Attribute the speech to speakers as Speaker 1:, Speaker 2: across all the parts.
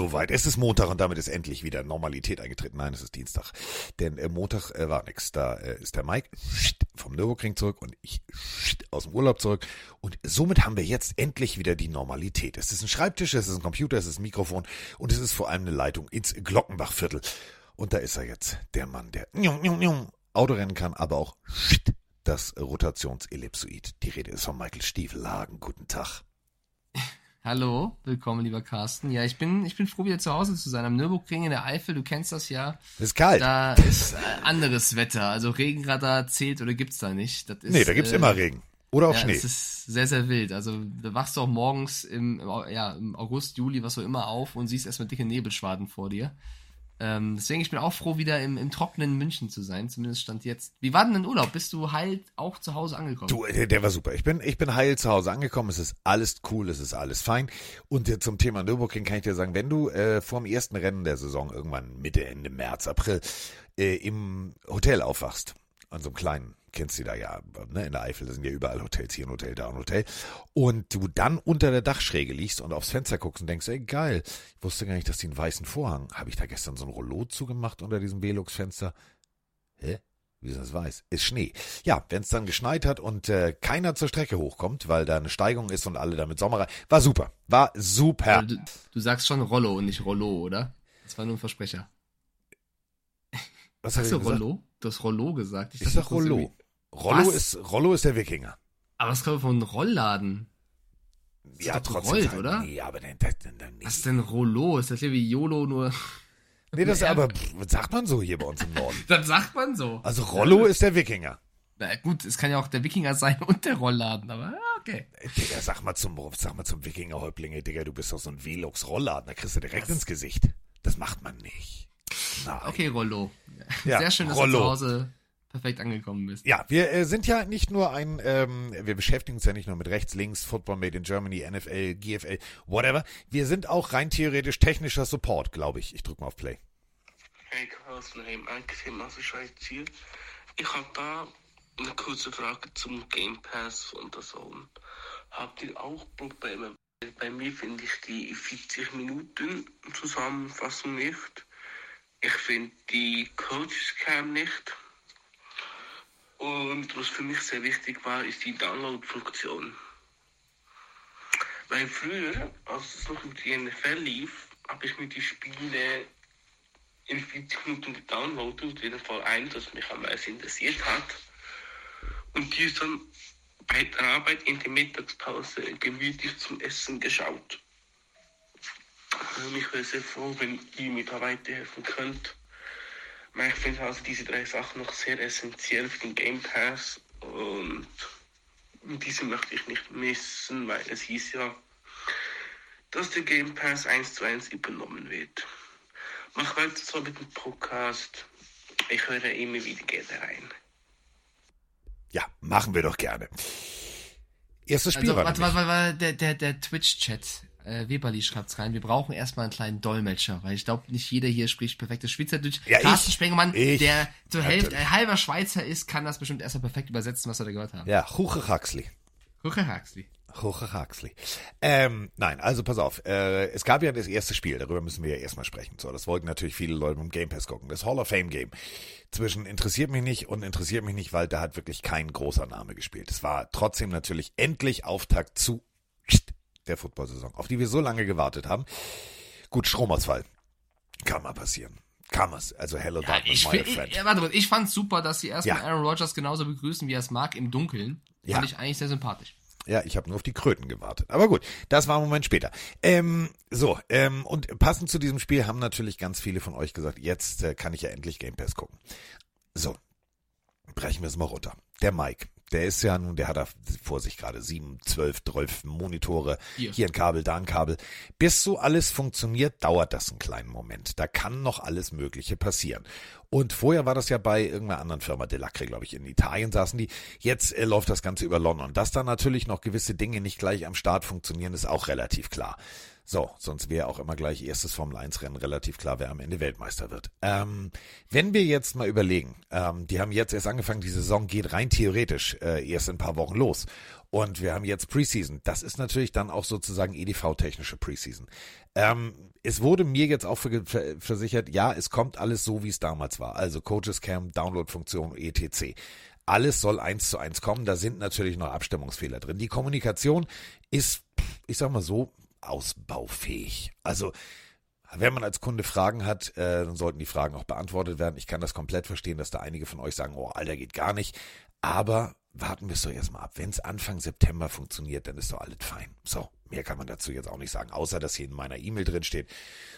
Speaker 1: soweit. Es ist Montag und damit ist endlich wieder Normalität eingetreten. Nein, es ist Dienstag. Denn äh, Montag äh, war nix. Da äh, ist der Mike vom Nürburgring zurück und ich aus dem Urlaub zurück. Und somit haben wir jetzt endlich wieder die Normalität. Es ist ein Schreibtisch, es ist ein Computer, es ist ein Mikrofon und es ist vor allem eine Leitung ins Glockenbachviertel. Und da ist er jetzt, der Mann, der Autorennen kann, aber auch das Rotationsellipsoid. Die Rede ist von Michael Stiefelhagen. Guten Tag.
Speaker 2: Hallo, willkommen, lieber Carsten. Ja, ich bin, ich bin froh, wieder zu Hause zu sein. Am Nürburgring in der Eifel, du kennst das ja.
Speaker 1: Ist kalt.
Speaker 2: Da ist äh, anderes Wetter. Also Regenradar zählt oder gibt's da nicht. Das ist,
Speaker 1: nee, da gibt's
Speaker 2: äh,
Speaker 1: immer Regen. Oder auch
Speaker 2: ja,
Speaker 1: Schnee.
Speaker 2: Es ist sehr, sehr wild. Also da wachst du auch morgens im, ja, im August, Juli, was auch immer auf und siehst erstmal dicke Nebelschwaden vor dir. Ähm, deswegen, ich bin auch froh, wieder im, im trockenen München zu sein, zumindest stand jetzt. Wie war denn dein Urlaub? Bist du heil auch zu Hause angekommen?
Speaker 1: Du, der, der war super. Ich bin, ich bin heil zu Hause angekommen. Es ist alles cool, es ist alles fein. Und äh, zum Thema Nürburgring kann ich dir sagen, wenn du äh, vor dem ersten Rennen der Saison irgendwann Mitte, Ende März, April äh, im Hotel aufwachst, an so einem kleinen kennst du da ja, ne, in der Eifel, da sind ja überall Hotels, hier ein Hotel, da ein Hotel. Und du dann unter der Dachschräge liegst und aufs Fenster guckst und denkst, ey, geil, ich wusste gar nicht, dass die einen weißen Vorhang, habe ich da gestern so ein Rollo zugemacht unter diesem Velux-Fenster? Hä? Wie ist das weiß? Ist Schnee. Ja, wenn es dann geschneit hat und äh, keiner zur Strecke hochkommt, weil da eine Steigung ist und alle damit Sommer rein. War super. War super.
Speaker 2: Du, du sagst schon Rollo und nicht Rollo, oder? Das war nur ein Versprecher.
Speaker 1: Was
Speaker 2: Sagst
Speaker 1: hast
Speaker 2: du? Rollo? Du hast Rollo gesagt.
Speaker 1: Ich
Speaker 2: dachte
Speaker 1: sag Rollo. Rollo
Speaker 2: Was?
Speaker 1: ist, Rollo ist der Wikinger.
Speaker 2: Aber es kommt von Rollladen. ist
Speaker 1: Ja, trotzdem. kein-
Speaker 2: oder?
Speaker 1: Nee, aber dann, dann, dann, dann
Speaker 2: Was ist denn Rollo? Ist das hier wie YOLO nur?
Speaker 1: Nee, das ist aber, was sagt man so hier bei uns im Norden?
Speaker 2: Das sagt man so.
Speaker 1: Also Rollo ist der Wikinger.
Speaker 2: Na gut, es kann ja auch der Wikinger sein und der Rollladen, aber okay.
Speaker 1: Digga, sag mal zum, sag mal zum Wikingerhäuptlinge, Digga, du bist doch so ein Velux-Rollladen, da kriegst du direkt ins Gesicht. Das macht man nicht. Nein.
Speaker 2: Okay, Rollo.
Speaker 1: Ja,
Speaker 2: Sehr schön, dass
Speaker 1: Rollo.
Speaker 2: du zu Hause perfekt angekommen bist.
Speaker 1: Ja, wir äh, sind ja nicht nur ein, ähm, wir beschäftigen uns ja nicht nur mit rechts, links, Football Made in Germany, NFL, GFL, whatever. Wir sind auch rein theoretisch technischer Support, glaube ich. Ich drück mal auf Play.
Speaker 3: Hey Carsten, hey Mike, hey Massenscheiß hier. Ich habe da eine kurze Frage zum Game Pass von der Zone. Habt ihr auch Probleme? Bei mir finde ich die 40 Minuten Zusammenfassung nicht. Ich finde die Coaches Cam nicht. Und was für mich sehr wichtig war, ist die Download-Funktion. Weil früher, als es noch mit der NFL lief, habe ich mir die Spiele in 40 Minuten gedownloadet, jeden Fall ein, das mich am meisten interessiert hat. Und die ist dann bei der Arbeit in der Mittagspause gemütlich zum Essen geschaut. Ich wäre sehr froh, wenn ihr mir da weiterhelfen könnt. Ich finde also diese drei Sachen noch sehr essentiell für den Game Pass und diese möchte ich nicht missen, weil es hieß ja, dass der Game Pass eins zu eins übernommen wird. Mach weiter so mit dem Podcast. Ich höre immer wieder gerne rein.
Speaker 1: Ja, machen wir doch gerne. Erstes Spiel
Speaker 2: Also,
Speaker 1: war
Speaker 2: warte, warte, warte, der, der, der Twitch-Chat, äh, Weberli schreibt's rein, wir brauchen erstmal einen kleinen Dolmetscher, weil ich glaube, nicht jeder hier spricht perfektes Schweizerdeutsch.
Speaker 1: Ja,
Speaker 2: Carsten
Speaker 1: ich-
Speaker 2: Spengemann,
Speaker 1: ich-
Speaker 2: der zur Hälfte,
Speaker 1: natürlich.
Speaker 2: äh, halber Schweizer ist, kann das bestimmt erstmal perfekt übersetzen, was wir da gehört haben.
Speaker 1: Ja, Huche Huxley.
Speaker 2: Huche Huxley.
Speaker 1: Huche Huxley. Ähm, nein, also pass auf. Äh, es gab ja das erste Spiel, darüber müssen wir ja erstmal sprechen. So, das wollten natürlich viele Leute im Game Pass gucken. Das Hall of Fame Game. Zwischen interessiert mich nicht und interessiert mich nicht, weil da hat wirklich kein großer Name gespielt. Es war trotzdem natürlich endlich Auftakt zu der Football-Saison, auf die wir so lange gewartet haben. Gut, Stromausfall. Kann mal passieren. Kann es. Also hello
Speaker 2: Ja,
Speaker 1: darkness,
Speaker 2: ich,
Speaker 1: my friend.
Speaker 2: ich, warte mal, ich fand's super, dass sie erstmal
Speaker 1: Ja.
Speaker 2: Aaron Rodgers genauso begrüßen, wie er es mag, im Dunkeln.
Speaker 1: Ja.
Speaker 2: Fand ich eigentlich sehr sympathisch.
Speaker 1: Ja, ich habe nur auf die Kröten gewartet. Aber gut, das war ein Moment später. Ähm, so, ähm, und passend zu diesem Spiel haben natürlich ganz viele von euch gesagt, jetzt äh, kann ich ja endlich Game Pass gucken. So, brechen wir es mal runter. Der Mike, der ist ja nun, der hat da vor sich gerade sieben, zwölf, zwölf Monitore,
Speaker 2: Hier.
Speaker 1: hier ein Kabel, da ein Kabel. Bis so alles funktioniert, dauert das einen kleinen Moment. Da kann noch alles Mögliche passieren. Und vorher war das ja bei irgendeiner anderen Firma, Delacre, glaube ich, in Italien saßen die. Jetzt äh, läuft das Ganze über London. Dass da natürlich noch gewisse Dinge nicht gleich am Start funktionieren, ist auch relativ klar. So, sonst wäre auch immer gleich erstes Formel 1 Rennen relativ klar, wer am Ende Weltmeister wird. Ähm, wenn wir jetzt mal überlegen, ähm, die haben jetzt erst angefangen, die Saison geht rein theoretisch äh, erst in ein paar Wochen los. Und wir haben jetzt Preseason. Das ist natürlich dann auch sozusagen EDV-technische Preseason. Ähm, es wurde mir jetzt auch versichert, ja, es kommt alles so, wie es damals war. Also Coaches Cam, Download-Funktion, etc. Alles soll eins zu eins kommen. Da sind natürlich noch Abstimmungsfehler drin. Die Kommunikation ist, ich sag mal so, ausbaufähig. Also wenn man als Kunde Fragen hat, äh, dann sollten die Fragen auch beantwortet werden. Ich kann das komplett verstehen, dass da einige von euch sagen, oh, Alter, geht gar nicht. Aber warten wir es doch erstmal ab. Wenn es Anfang September funktioniert, dann ist doch alles fein. So, mehr kann man dazu jetzt auch nicht sagen, außer dass hier in meiner E-Mail drin steht,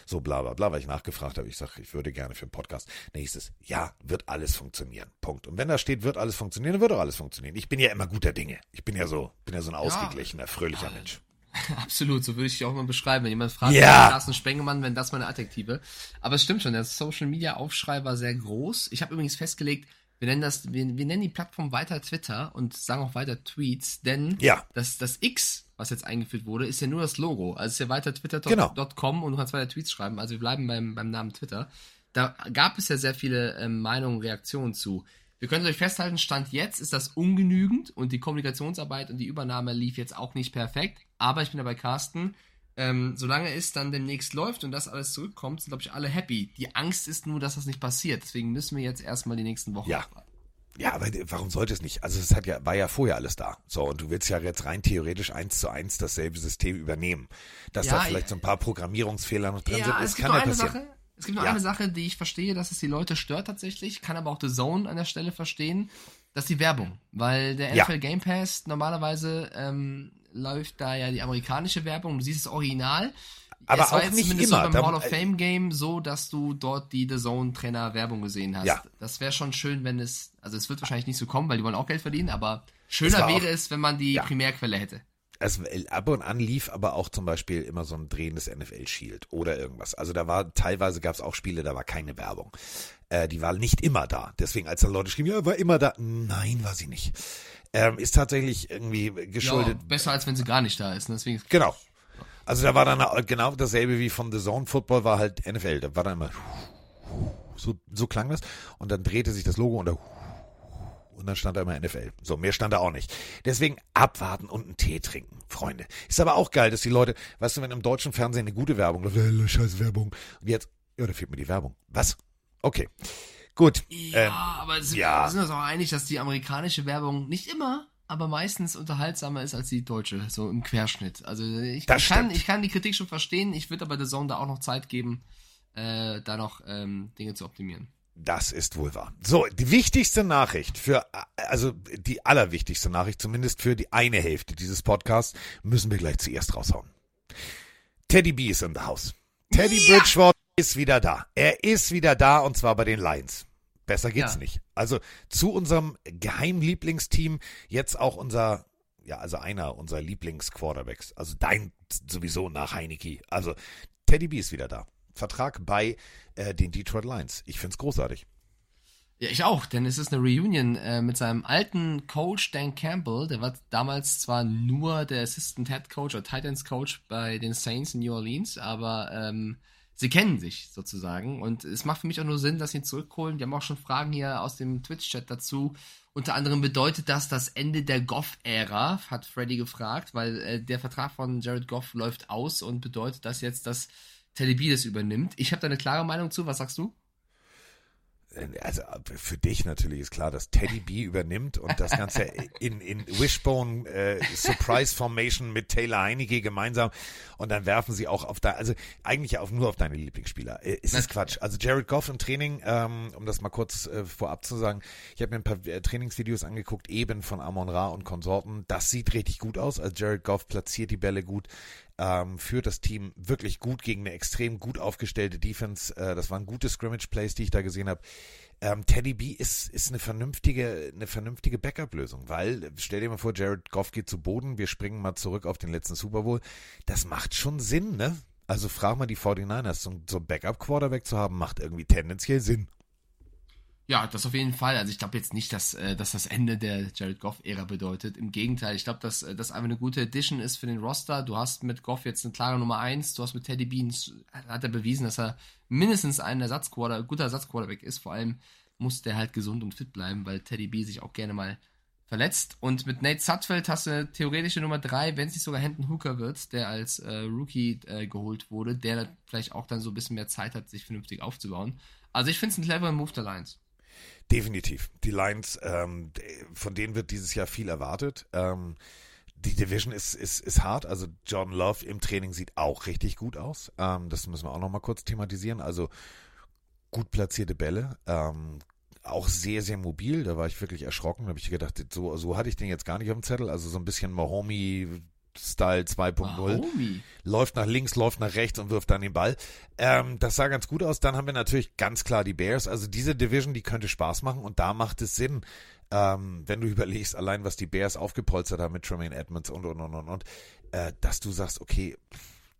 Speaker 1: so bla bla bla, weil ich nachgefragt habe. Ich sage, ich würde gerne für einen Podcast. Nächstes, ja, wird alles funktionieren. Punkt. Und wenn da steht, wird alles funktionieren, dann wird auch alles funktionieren. Ich bin ja immer guter Dinge. Ich bin ja so, bin ja so ein ausgeglichener, fröhlicher Mensch.
Speaker 2: Absolut, so würde ich dich auch mal beschreiben. Wenn jemand fragt,
Speaker 1: ja.
Speaker 2: Carsten Spengemann, wenn das meine Adjektive. Aber es stimmt schon, der Social Media Aufschrei war sehr groß. Ich habe übrigens festgelegt, wir nennen das, wir, wir, nennen die Plattform weiter Twitter und sagen auch weiter Tweets, denn
Speaker 1: ja.
Speaker 2: das, das X, was jetzt eingeführt wurde, ist ja nur das Logo. Also es ist ja weiter twitter.com
Speaker 1: genau.
Speaker 2: und du kannst weiter Tweets schreiben. Also wir bleiben beim, beim Namen Twitter. Da gab es ja sehr viele ähm, Meinungen, Reaktionen zu. Wir können euch festhalten, Stand jetzt ist das ungenügend und die Kommunikationsarbeit und die Übernahme lief jetzt auch nicht perfekt. Aber ich bin da bei Carsten. Ähm, solange es dann demnächst läuft und das alles zurückkommt, sind, glaube ich, alle happy. Die Angst ist nur, dass das nicht passiert. Deswegen müssen wir jetzt erstmal die nächsten Wochen
Speaker 1: ja. Ja, aber warum sollte es nicht? Also es hat ja, war ja vorher alles da. So, und du willst ja jetzt rein theoretisch eins zu eins dasselbe System übernehmen. Dass ja, da vielleicht so ein paar Programmierungsfehler noch drin
Speaker 2: ja,
Speaker 1: sind,
Speaker 2: das kann ja passieren. Sache, es gibt noch ja. eine Sache, die ich verstehe, dass es die Leute stört tatsächlich, kann aber auch The Zone an der Stelle verstehen, dass die Werbung. Weil der NFL. Game Pass normalerweise ähm, läuft da ja die amerikanische Werbung, du siehst das Original.
Speaker 1: Aber es war auch jetzt nicht
Speaker 2: zumindest
Speaker 1: immer.
Speaker 2: so beim Hall of Fame Game so, dass du dort die The Zone Trainer Werbung gesehen hast.
Speaker 1: Ja.
Speaker 2: Das wäre schon schön, wenn es, also es wird wahrscheinlich nicht so kommen, weil die wollen auch Geld verdienen, aber schöner wäre es, wenn man die ja. Primärquelle hätte
Speaker 1: es ab und an lief aber auch zum Beispiel immer so ein drehendes NFL Shield oder irgendwas. Also da war teilweise gab es auch Spiele, da war keine Werbung. Äh, die war nicht immer da. Deswegen, als dann Leute schrieben, ja, war immer da. Nein, war sie nicht. Ähm, ist tatsächlich irgendwie geschuldet.
Speaker 2: Ja, besser als wenn sie gar nicht da ist. Ne? Deswegen
Speaker 1: genau. Also da war dann genau dasselbe wie von The Zone Football war halt NFL. Da war dann immer so, so klang das und dann drehte sich das Logo und da und dann stand da immer NFL. So, mehr stand da auch nicht. Deswegen abwarten und einen Tee trinken, Freunde. Ist aber auch geil, dass die Leute, weißt du, wenn im deutschen Fernsehen eine gute Werbung läuft, scheiß Werbung. Und jetzt, ja, da fehlt mir die Werbung. Was? Okay. Gut.
Speaker 2: Ja, ähm, aber sind, ja. sind uns auch einig, dass die amerikanische Werbung nicht immer, aber meistens unterhaltsamer ist als die deutsche, so im Querschnitt. Also ich, ich kann, ich kann die Kritik schon verstehen, ich würde aber der Zone da auch noch Zeit geben, äh, da noch ähm, Dinge zu optimieren.
Speaker 1: Das ist wohl wahr. So, die wichtigste Nachricht für, also die allerwichtigste Nachricht, zumindest für die eine Hälfte dieses Podcasts, müssen wir gleich zuerst raushauen. Teddy B ist in the house. Teddy ja. Bridgewater ist wieder da. Er ist wieder da und zwar bei den Lions. Besser geht's ja. nicht. Also zu unserem Geheimlieblingsteam jetzt auch unser, ja, also einer unserer Lieblingsquarterbacks. Also dein sowieso nach Heineke. Also Teddy B ist wieder da. Vertrag bei äh, den Detroit Lions. Ich finde es großartig.
Speaker 2: Ja, ich auch, denn es ist eine Reunion äh, mit seinem alten Coach Dan Campbell. Der war damals zwar nur der Assistant Head Coach oder Titans Coach bei den Saints in New Orleans, aber ähm, sie kennen sich sozusagen. Und es macht für mich auch nur Sinn, dass sie ihn zurückholen. Wir haben auch schon Fragen hier aus dem Twitch-Chat dazu. Unter anderem bedeutet das das Ende der Goff-Ära, hat Freddy gefragt, weil äh, der Vertrag von Jared Goff läuft aus und bedeutet das jetzt, dass das übernimmt. Ich habe da eine klare Meinung zu. Was sagst du?
Speaker 1: Also für dich natürlich ist klar, dass Teddy B übernimmt und das Ganze in, in Wishbone äh, Surprise Formation mit Taylor Heineke gemeinsam und dann werfen sie auch auf da, also eigentlich auf, nur auf deine Lieblingsspieler. Äh, es ist Quatsch. Also Jared Goff im Training, ähm, um das mal kurz äh, vorab zu sagen, ich habe mir ein paar äh, Trainingsvideos angeguckt, eben von Amon Ra und Konsorten. Das sieht richtig gut aus. Also Jared Goff platziert die Bälle gut ähm, führt das Team wirklich gut gegen eine extrem gut aufgestellte Defense. Äh, das waren gute Scrimmage-Plays, die ich da gesehen habe. Ähm, Teddy B ist, ist eine vernünftige, eine vernünftige Backup-Lösung, weil, stell dir mal vor, Jared Goff geht zu Boden, wir springen mal zurück auf den letzten Super Bowl. Das macht schon Sinn, ne? Also frag mal die 49ers, so, so ein Backup-Quarterback zu haben, macht irgendwie tendenziell Sinn.
Speaker 2: Ja, das auf jeden Fall. Also ich glaube jetzt nicht, dass, äh, dass das Ende der Jared Goff-Ära bedeutet. Im Gegenteil, ich glaube, dass äh, das einfach eine gute Addition ist für den Roster. Du hast mit Goff jetzt eine klare Nummer 1, du hast mit Teddy Beans, hat er bewiesen, dass er mindestens ein Ersatzquarter, guter Ersatzquarterback ist. Vor allem muss der halt gesund und fit bleiben, weil Teddy B sich auch gerne mal verletzt. Und mit Nate Sutfeld hast du eine theoretische Nummer 3, wenn es nicht sogar Hendon Hooker wird, der als äh, Rookie äh, geholt wurde, der vielleicht auch dann so ein bisschen mehr Zeit hat, sich vernünftig aufzubauen. Also ich finde es ein cleverer Move der Lions.
Speaker 1: Definitiv. Die Lions, ähm, von denen wird dieses Jahr viel erwartet. Ähm, die Division ist, ist, ist hart. Also John Love im Training sieht auch richtig gut aus. Ähm, das müssen wir auch nochmal kurz thematisieren. Also gut platzierte Bälle, ähm, auch sehr, sehr mobil. Da war ich wirklich erschrocken. Da habe ich gedacht, so, so hatte ich den jetzt gar nicht auf dem Zettel. Also so ein bisschen Mahomi Style 2.0. Läuft nach links, läuft nach rechts und wirft dann den Ball. Ähm, das sah ganz gut aus. Dann haben wir natürlich ganz klar die Bears. Also diese Division, die könnte Spaß machen und da macht es Sinn, ähm, wenn du überlegst, allein was die Bears aufgepolstert haben mit Tremaine Edmonds und und und und und, äh, dass du sagst, okay,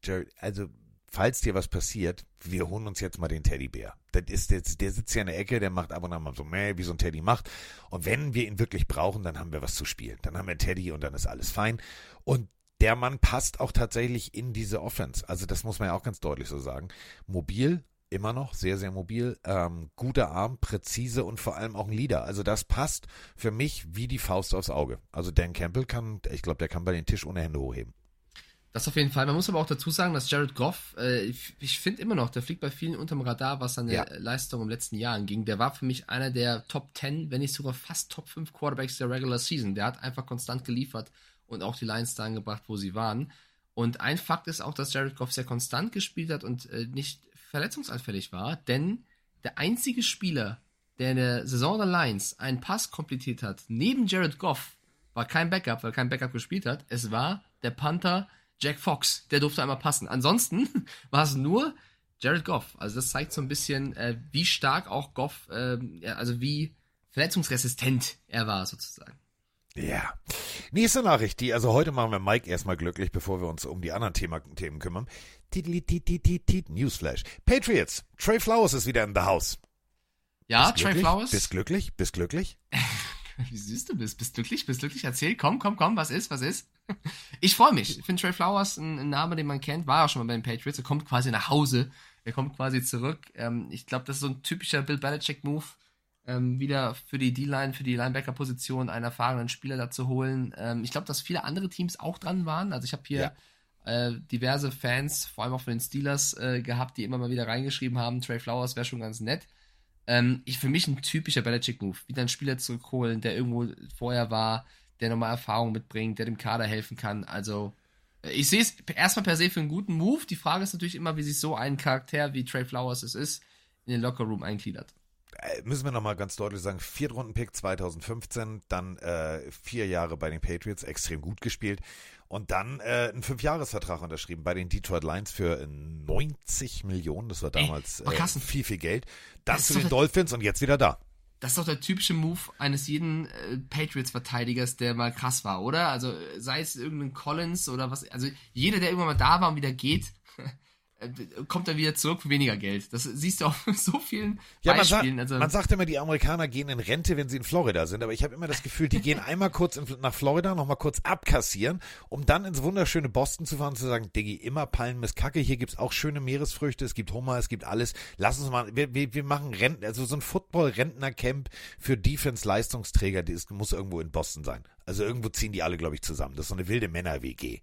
Speaker 1: Jared, also falls dir was passiert, wir holen uns jetzt mal den Teddybär. Das ist jetzt, der sitzt ja in der Ecke, der macht ab und an mal so, meh, wie so ein Teddy macht. Und wenn wir ihn wirklich brauchen, dann haben wir was zu spielen. Dann haben wir Teddy und dann ist alles fein. Und der Mann passt auch tatsächlich in diese Offense. Also das muss man ja auch ganz deutlich so sagen. Mobil, immer noch, sehr, sehr mobil, ähm, guter Arm, präzise und vor allem auch ein Leader. Also das passt für mich wie die Faust aufs Auge. Also Dan Campbell kann, ich glaube, der kann bei den Tisch ohne Hände hochheben.
Speaker 2: Das auf jeden Fall. Man muss aber auch dazu sagen, dass Jared Goff, äh, ich, ich finde immer noch, der fliegt bei vielen unterm Radar, was seine ja. Leistung im letzten Jahr anging. Der war für mich einer der Top 10, wenn nicht sogar fast Top 5 Quarterbacks der Regular Season. Der hat einfach konstant geliefert und auch die Lions da angebracht, wo sie waren. Und ein Fakt ist auch, dass Jared Goff sehr konstant gespielt hat und äh, nicht verletzungsanfällig war, denn der einzige Spieler, der in der Saison der Lions einen Pass komplettiert hat, neben Jared Goff, war kein Backup, weil kein Backup gespielt hat. Es war der Panther Jack Fox. Der durfte einmal passen. Ansonsten war es nur Jared Goff. Also das zeigt so ein bisschen, äh, wie stark auch Goff, äh, also wie verletzungsresistent er war sozusagen.
Speaker 1: Ja. Nächste Nachricht, die, also heute machen wir Mike erstmal glücklich, bevor wir uns um die anderen Thema, Themen kümmern. Newsflash. Patriots. Trey Flowers ist wieder in the house.
Speaker 2: Ja, Trey Flowers.
Speaker 1: Bist glücklich? Bist glücklich?
Speaker 2: Wie süß du bist. Bist glücklich? Bist glücklich? Erzähl, komm, komm, komm, was ist, was ist? Ich freue mich. Ich finde Trey Flowers ein, ein, Name, den man kennt, war auch schon mal bei den Patriots. Er kommt quasi nach Hause. Er kommt quasi zurück. Ähm, ich glaube, das ist so ein typischer Bill Belichick-Move ähm, wieder für die D-Line, für die Linebacker-Position einen erfahrenen Spieler dazu holen. Ähm, ich glaube, dass viele andere Teams auch dran waren. Also ich habe hier ja. äh, diverse Fans, vor allem auch von den Steelers, äh, gehabt, die immer mal wieder reingeschrieben haben, Trey Flowers wäre schon ganz nett. Ähm, ich, für mich ein typischer Belichick-Move. Wieder einen Spieler zurückholen, der irgendwo vorher war, der nochmal Erfahrung mitbringt, der dem Kader helfen kann. Also äh, ich sehe es erstmal per se für einen guten Move. Die Frage ist natürlich immer, wie sich so ein Charakter wie Trey Flowers es ist, in den Lockerroom eingliedert.
Speaker 1: Äh, müssen wir nochmal ganz deutlich sagen, Viertrunden-Pick 2015, dann äh, vier Jahre bei den Patriots, extrem gut gespielt und dann äh, einen Fünfjahresvertrag unterschrieben bei den Detroit Lions für 90 Millionen, das war damals Ey, äh, viel, viel Geld. Dann zu den Dolphins und jetzt wieder da.
Speaker 2: Das ist doch der typische Move eines jeden äh, Patriots-Verteidigers, der mal krass war, oder? Also sei es irgendein Collins oder was, also jeder, der irgendwann mal da war und wieder geht, Äh, kommt er wieder zurück für weniger Geld. Das siehst du auf so vielen ja, Beispielen.
Speaker 1: Man, sa also, man sagt immer, die Amerikaner gehen in Rente, wenn sie in Florida sind, aber ich habe immer das Gefühl, die gehen einmal kurz in, nach Florida, nochmal kurz abkassieren, um dann ins wunderschöne Boston zu fahren und zu sagen, Diggi, immer Palmen ist Kacke, hier gibt's auch schöne Meeresfrüchte, es gibt Hummer, es gibt alles. Lass uns mal, wir, wir, wir machen Renten, also so ein Football-Rentner-Camp für Defense-Leistungsträger, das muss irgendwo in Boston sein. Also irgendwo ziehen die alle, glaube ich, zusammen. Das ist so eine wilde Männer-WG.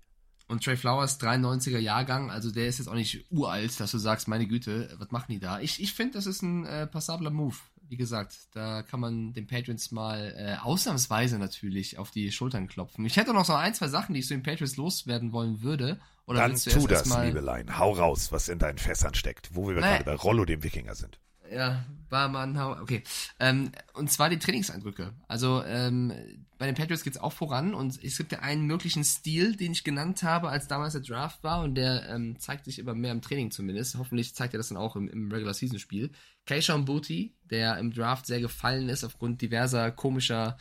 Speaker 2: Und Trey Flowers, 93er Jahrgang, also der ist jetzt auch nicht uralt, dass du sagst, meine Güte, was machen die da? Ich, ich finde, das ist ein äh, passabler Move. Wie gesagt, da kann man den Patriots mal äh, ausnahmsweise natürlich auf die Schultern klopfen. Ich hätte noch so ein, zwei Sachen, die ich so den Patriots loswerden wollen würde. Oder
Speaker 1: Dann tu das, Liebelein. Hau raus, was in deinen Fässern steckt, wo wir naja. gerade bei Rollo, dem Wikinger, sind.
Speaker 2: Ja, Barmann, okay. Ähm, und zwar die Trainingseindrücke. Also ähm, bei den Patriots geht es auch voran und es gibt ja einen möglichen Stil, den ich genannt habe, als damals der Draft war und der ähm, zeigt sich immer mehr im Training zumindest. Hoffentlich zeigt er das dann auch im, im Regular Season Spiel. Keishon Booty, der im Draft sehr gefallen ist aufgrund diverser komischer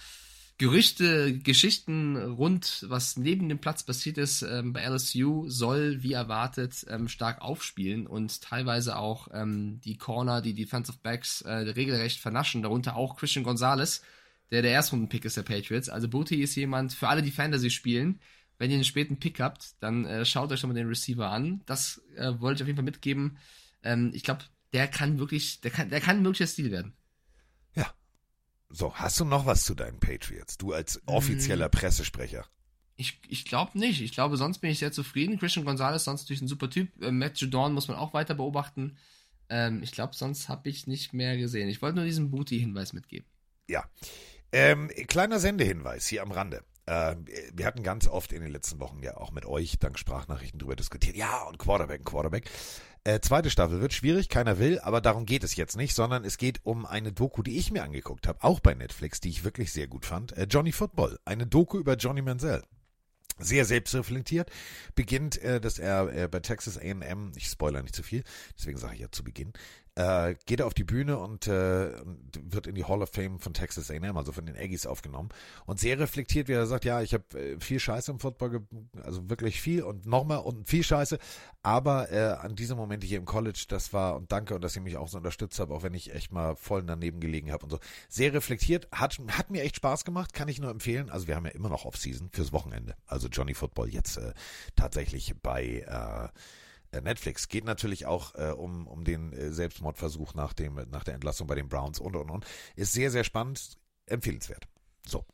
Speaker 2: Gerüchte, Geschichten rund, was neben dem Platz passiert ist ähm, bei LSU, soll wie erwartet ähm, stark aufspielen und teilweise auch ähm, die Corner, die Defensive Backs äh, regelrecht vernaschen, darunter auch Christian Gonzalez, der der Erstrunden-Pick ist der Patriots. Also Booty ist jemand, für alle, die Fantasy spielen, wenn ihr einen späten Pick habt, dann äh, schaut euch doch mal den Receiver an. Das äh, wollte ich auf jeden Fall mitgeben. Ähm, ich glaube, der kann wirklich, der kann, der kann ein möglicher Stil werden.
Speaker 1: So, hast du noch was zu deinen Patriots? Du als offizieller
Speaker 2: Mm.
Speaker 1: Pressesprecher.
Speaker 2: Ich, ich glaube nicht. Ich glaube, sonst bin ich sehr zufrieden. Christian Gonzalez, sonst natürlich ein super Typ. Äh, Matt Judon muss man auch weiter beobachten. Ähm, ich glaube, sonst habe ich nicht mehr gesehen. Ich wollte nur diesen Booty-Hinweis mitgeben.
Speaker 1: Ja. Ähm, kleiner Sendehinweis hier am Rande. Äh, wir hatten ganz oft in den letzten Wochen ja auch mit euch dank Sprachnachrichten drüber diskutiert. Ja, und Quarterback, Quarterback. Äh, zweite Staffel wird schwierig, keiner will, aber darum geht es jetzt nicht, sondern es geht um eine Doku, die ich mir angeguckt habe, auch bei Netflix, die ich wirklich sehr gut fand. Äh, Johnny Football, eine Doku über Johnny Manziel. Sehr selbstreflektiert, beginnt, äh, dass er äh, bei Texas A&M, ich spoiler nicht zu viel, deswegen sage ich ja zu Beginn, äh, geht er auf die Bühne und, äh, wird in die Hall of Fame von Texas A&M, also von den Aggies aufgenommen und sehr reflektiert, wie er sagt, ja, ich habe äh, viel Scheiße im Football, also wirklich viel und nochmal und viel Scheiße, aber äh, an diese Momente hier im College, das war und danke und dass ihr mich auch so unterstützt habt, auch wenn ich echt mal voll daneben gelegen habe und so. Sehr reflektiert, hat, hat mir echt Spaß gemacht, kann ich nur empfehlen. Also wir haben ja immer noch Off-Season fürs Wochenende. Also Johnny Football jetzt äh, tatsächlich bei äh, Netflix. Geht natürlich auch äh, um, um den äh, Selbstmordversuch nach, dem, nach der Entlassung bei den Browns und und und. Ist sehr, sehr spannend, empfehlenswert. So.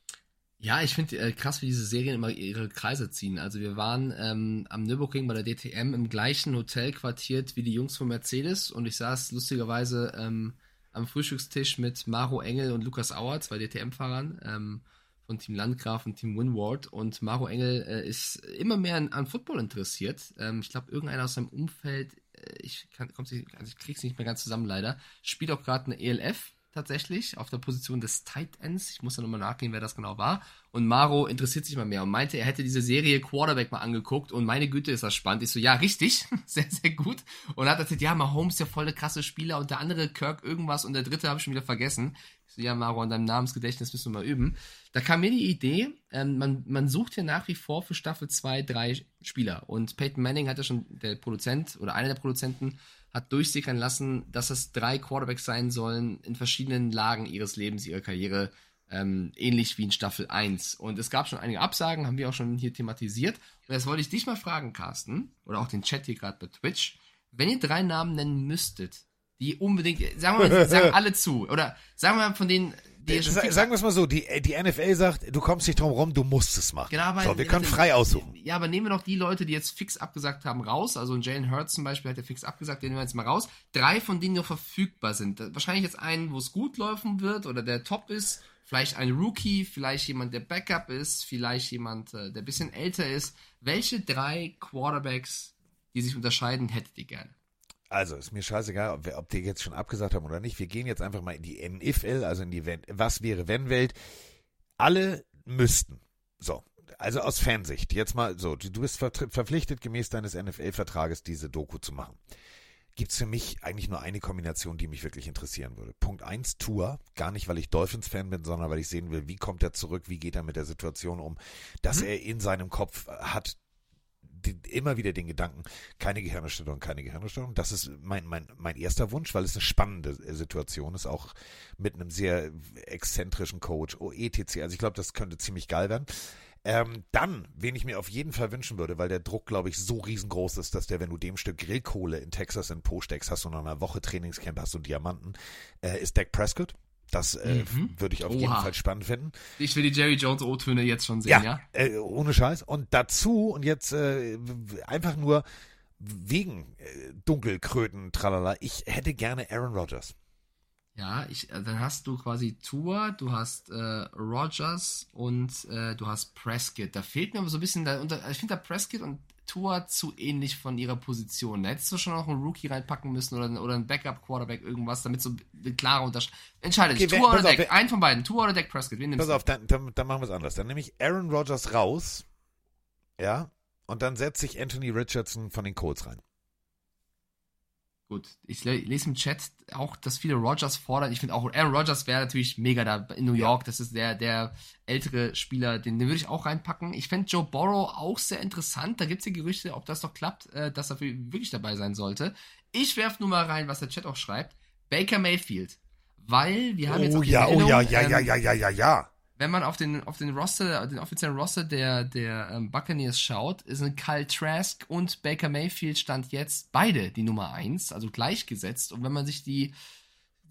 Speaker 2: Ja, ich finde äh, krass, wie diese Serien immer ihre Kreise ziehen. Also wir waren ähm, am Nürburgring bei der DTM im gleichen Hotel quartiert wie die Jungs von Mercedes und ich saß lustigerweise ähm, am Frühstückstisch mit Maro Engel und Lukas Auer, zwei DTM-Fahrern ähm, von Team Landgraf und Team Winward und Maro Engel äh, ist immer mehr an, an Football interessiert. Ähm, ich glaube, irgendeiner aus seinem Umfeld, äh, ich kann, kommt's nicht, also ich nicht mehr ganz zusammen leider, spielt auch gerade eine ELF tatsächlich auf der Position des Tight Ends. Ich muss da nochmal nachgehen, wer das genau war. Und Maro interessiert sich mal mehr und meinte, er hätte diese Serie Quarterback mal angeguckt und meine Güte ist das spannend. Ich so, ja, richtig, sehr, sehr gut. Und hat erzählt, ja, Mahomes ist ja voll der krasse Spieler und der andere Kirk irgendwas und der dritte habe ich schon wieder vergessen. So, ja, Maro, an deinem Namensgedächtnis müssen wir mal üben. Da kam mir die Idee, ähm, man, man sucht ja nach wie vor für Staffel 2 drei Spieler. Und Peyton Manning hat ja schon, der Produzent oder einer der Produzenten, hat durchsickern lassen, dass es drei Quarterbacks sein sollen in verschiedenen Lagen ihres Lebens, ihrer Karriere, ähm, ähnlich wie in Staffel 1. Und es gab schon einige Absagen, haben wir auch schon hier thematisiert. Und jetzt wollte ich dich mal fragen, Carsten, oder auch den Chat hier gerade bei Twitch, wenn ihr drei Namen nennen müsstet, die unbedingt, sagen wir mal, sagen alle zu, oder sagen wir mal von denen, die schon
Speaker 1: Sa- Sagen wir es mal so, die, die NFL sagt, du kommst nicht drum rum, du musst es machen.
Speaker 2: Genau, aber
Speaker 1: so, wir können frei aussuchen.
Speaker 2: Ja, aber nehmen wir doch die Leute, die jetzt fix abgesagt haben, raus. Also ein Jalen Hurts zum Beispiel hat ja fix abgesagt, den nehmen wir jetzt mal raus. Drei von denen noch verfügbar sind. Wahrscheinlich jetzt einen, wo es gut laufen wird oder der top ist. Vielleicht ein Rookie, vielleicht jemand, der Backup ist, vielleicht jemand, äh, der ein bisschen älter ist. Welche drei Quarterbacks, die sich unterscheiden, hättet ihr gerne?
Speaker 1: Also, ist mir scheißegal, ob, wir, ob die jetzt schon abgesagt haben oder nicht. Wir gehen jetzt einfach mal in die NFL, also in die Wenn, Was wäre wenn Welt. Alle müssten. So. Also aus Fansicht. Jetzt mal so. Du bist vertr- verpflichtet, gemäß deines NFL-Vertrages diese Doku zu machen. Gibt's für mich eigentlich nur eine Kombination, die mich wirklich interessieren würde. Punkt eins Tour. Gar nicht, weil ich Dolphins-Fan bin, sondern weil ich sehen will, wie kommt er zurück, wie geht er mit der Situation um, dass er in seinem Kopf hat, immer wieder den Gedanken, keine Gehirnerschütterung, keine Gehirnerschütterung. Das ist mein, mein, mein erster Wunsch, weil es eine spannende äh, Situation ist, auch mit einem sehr exzentrischen Coach, oh, etc. Also ich glaube, das könnte ziemlich geil werden. Ähm, dann, wen ich mir auf jeden Fall wünschen würde, weil der Druck, glaube ich, so riesengroß ist, dass der, wenn du dem Stück Grillkohle in Texas in Po steckst, hast du nach einer Woche Trainingscamp, hast du Diamanten, äh, ist Dak Prescott. Das äh,
Speaker 2: Mhm.
Speaker 1: würde ich auf jeden
Speaker 2: Oha.
Speaker 1: Fall spannend finden.
Speaker 2: Ich will die Jerry Jones O-Töne jetzt schon sehen, ja?
Speaker 1: Äh, ohne Scheiß. Und dazu, und jetzt äh, einfach nur wegen äh, Dunkelkröten, tralala, ich hätte gerne Aaron Rodgers.
Speaker 2: Ja, ich, äh, dann hast du quasi Tour, du hast äh, Rogers und äh, du hast Prescott. Da fehlt mir aber so ein bisschen, da, ich finde da Prescott und Tour zu ähnlich von ihrer Position. Da hättest du schon noch einen Rookie reinpacken müssen oder, oder einen Backup-Quarterback, irgendwas, damit so eine klare Unterscheidung. Entscheide dich,
Speaker 1: Okay, wer-
Speaker 2: Tour oder
Speaker 1: pass
Speaker 2: Dak,
Speaker 1: wer-
Speaker 2: einen von beiden, Tour oder Dak Prescott, wen nimmst
Speaker 1: Pass
Speaker 2: du?
Speaker 1: auf, dann, dann, dann machen wir es anders. Dann nehme ich Aaron Rodgers raus, ja, und dann setze ich Anthony Richardson von den Colts rein.
Speaker 2: Gut, ich le- lese im Chat auch, dass viele Rogers fordern. Ich finde auch, Aaron Rodgers wäre natürlich mega da in New York. Das ist der, der ältere Spieler, den, den würde ich auch reinpacken. Ich fände Joe Burrow auch sehr interessant. Da gibt es ja Gerüchte, ob das doch klappt, äh, dass er wirklich dabei sein sollte. Ich werfe nur mal rein, was der Chat auch schreibt. Baker Mayfield. Weil wir haben jetzt
Speaker 1: Oh
Speaker 2: auch die
Speaker 1: ja, oh ja,
Speaker 2: Meldung,
Speaker 1: ja, ja,
Speaker 2: ähm,
Speaker 1: ja, ja, ja, ja.
Speaker 2: Wenn man auf den, auf den Roster, den offiziellen Roster der, der ähm, Buccaneers schaut, sind Kyle Trask und Baker Mayfield stand jetzt beide die Nummer eins, also gleichgesetzt. Und wenn man sich die,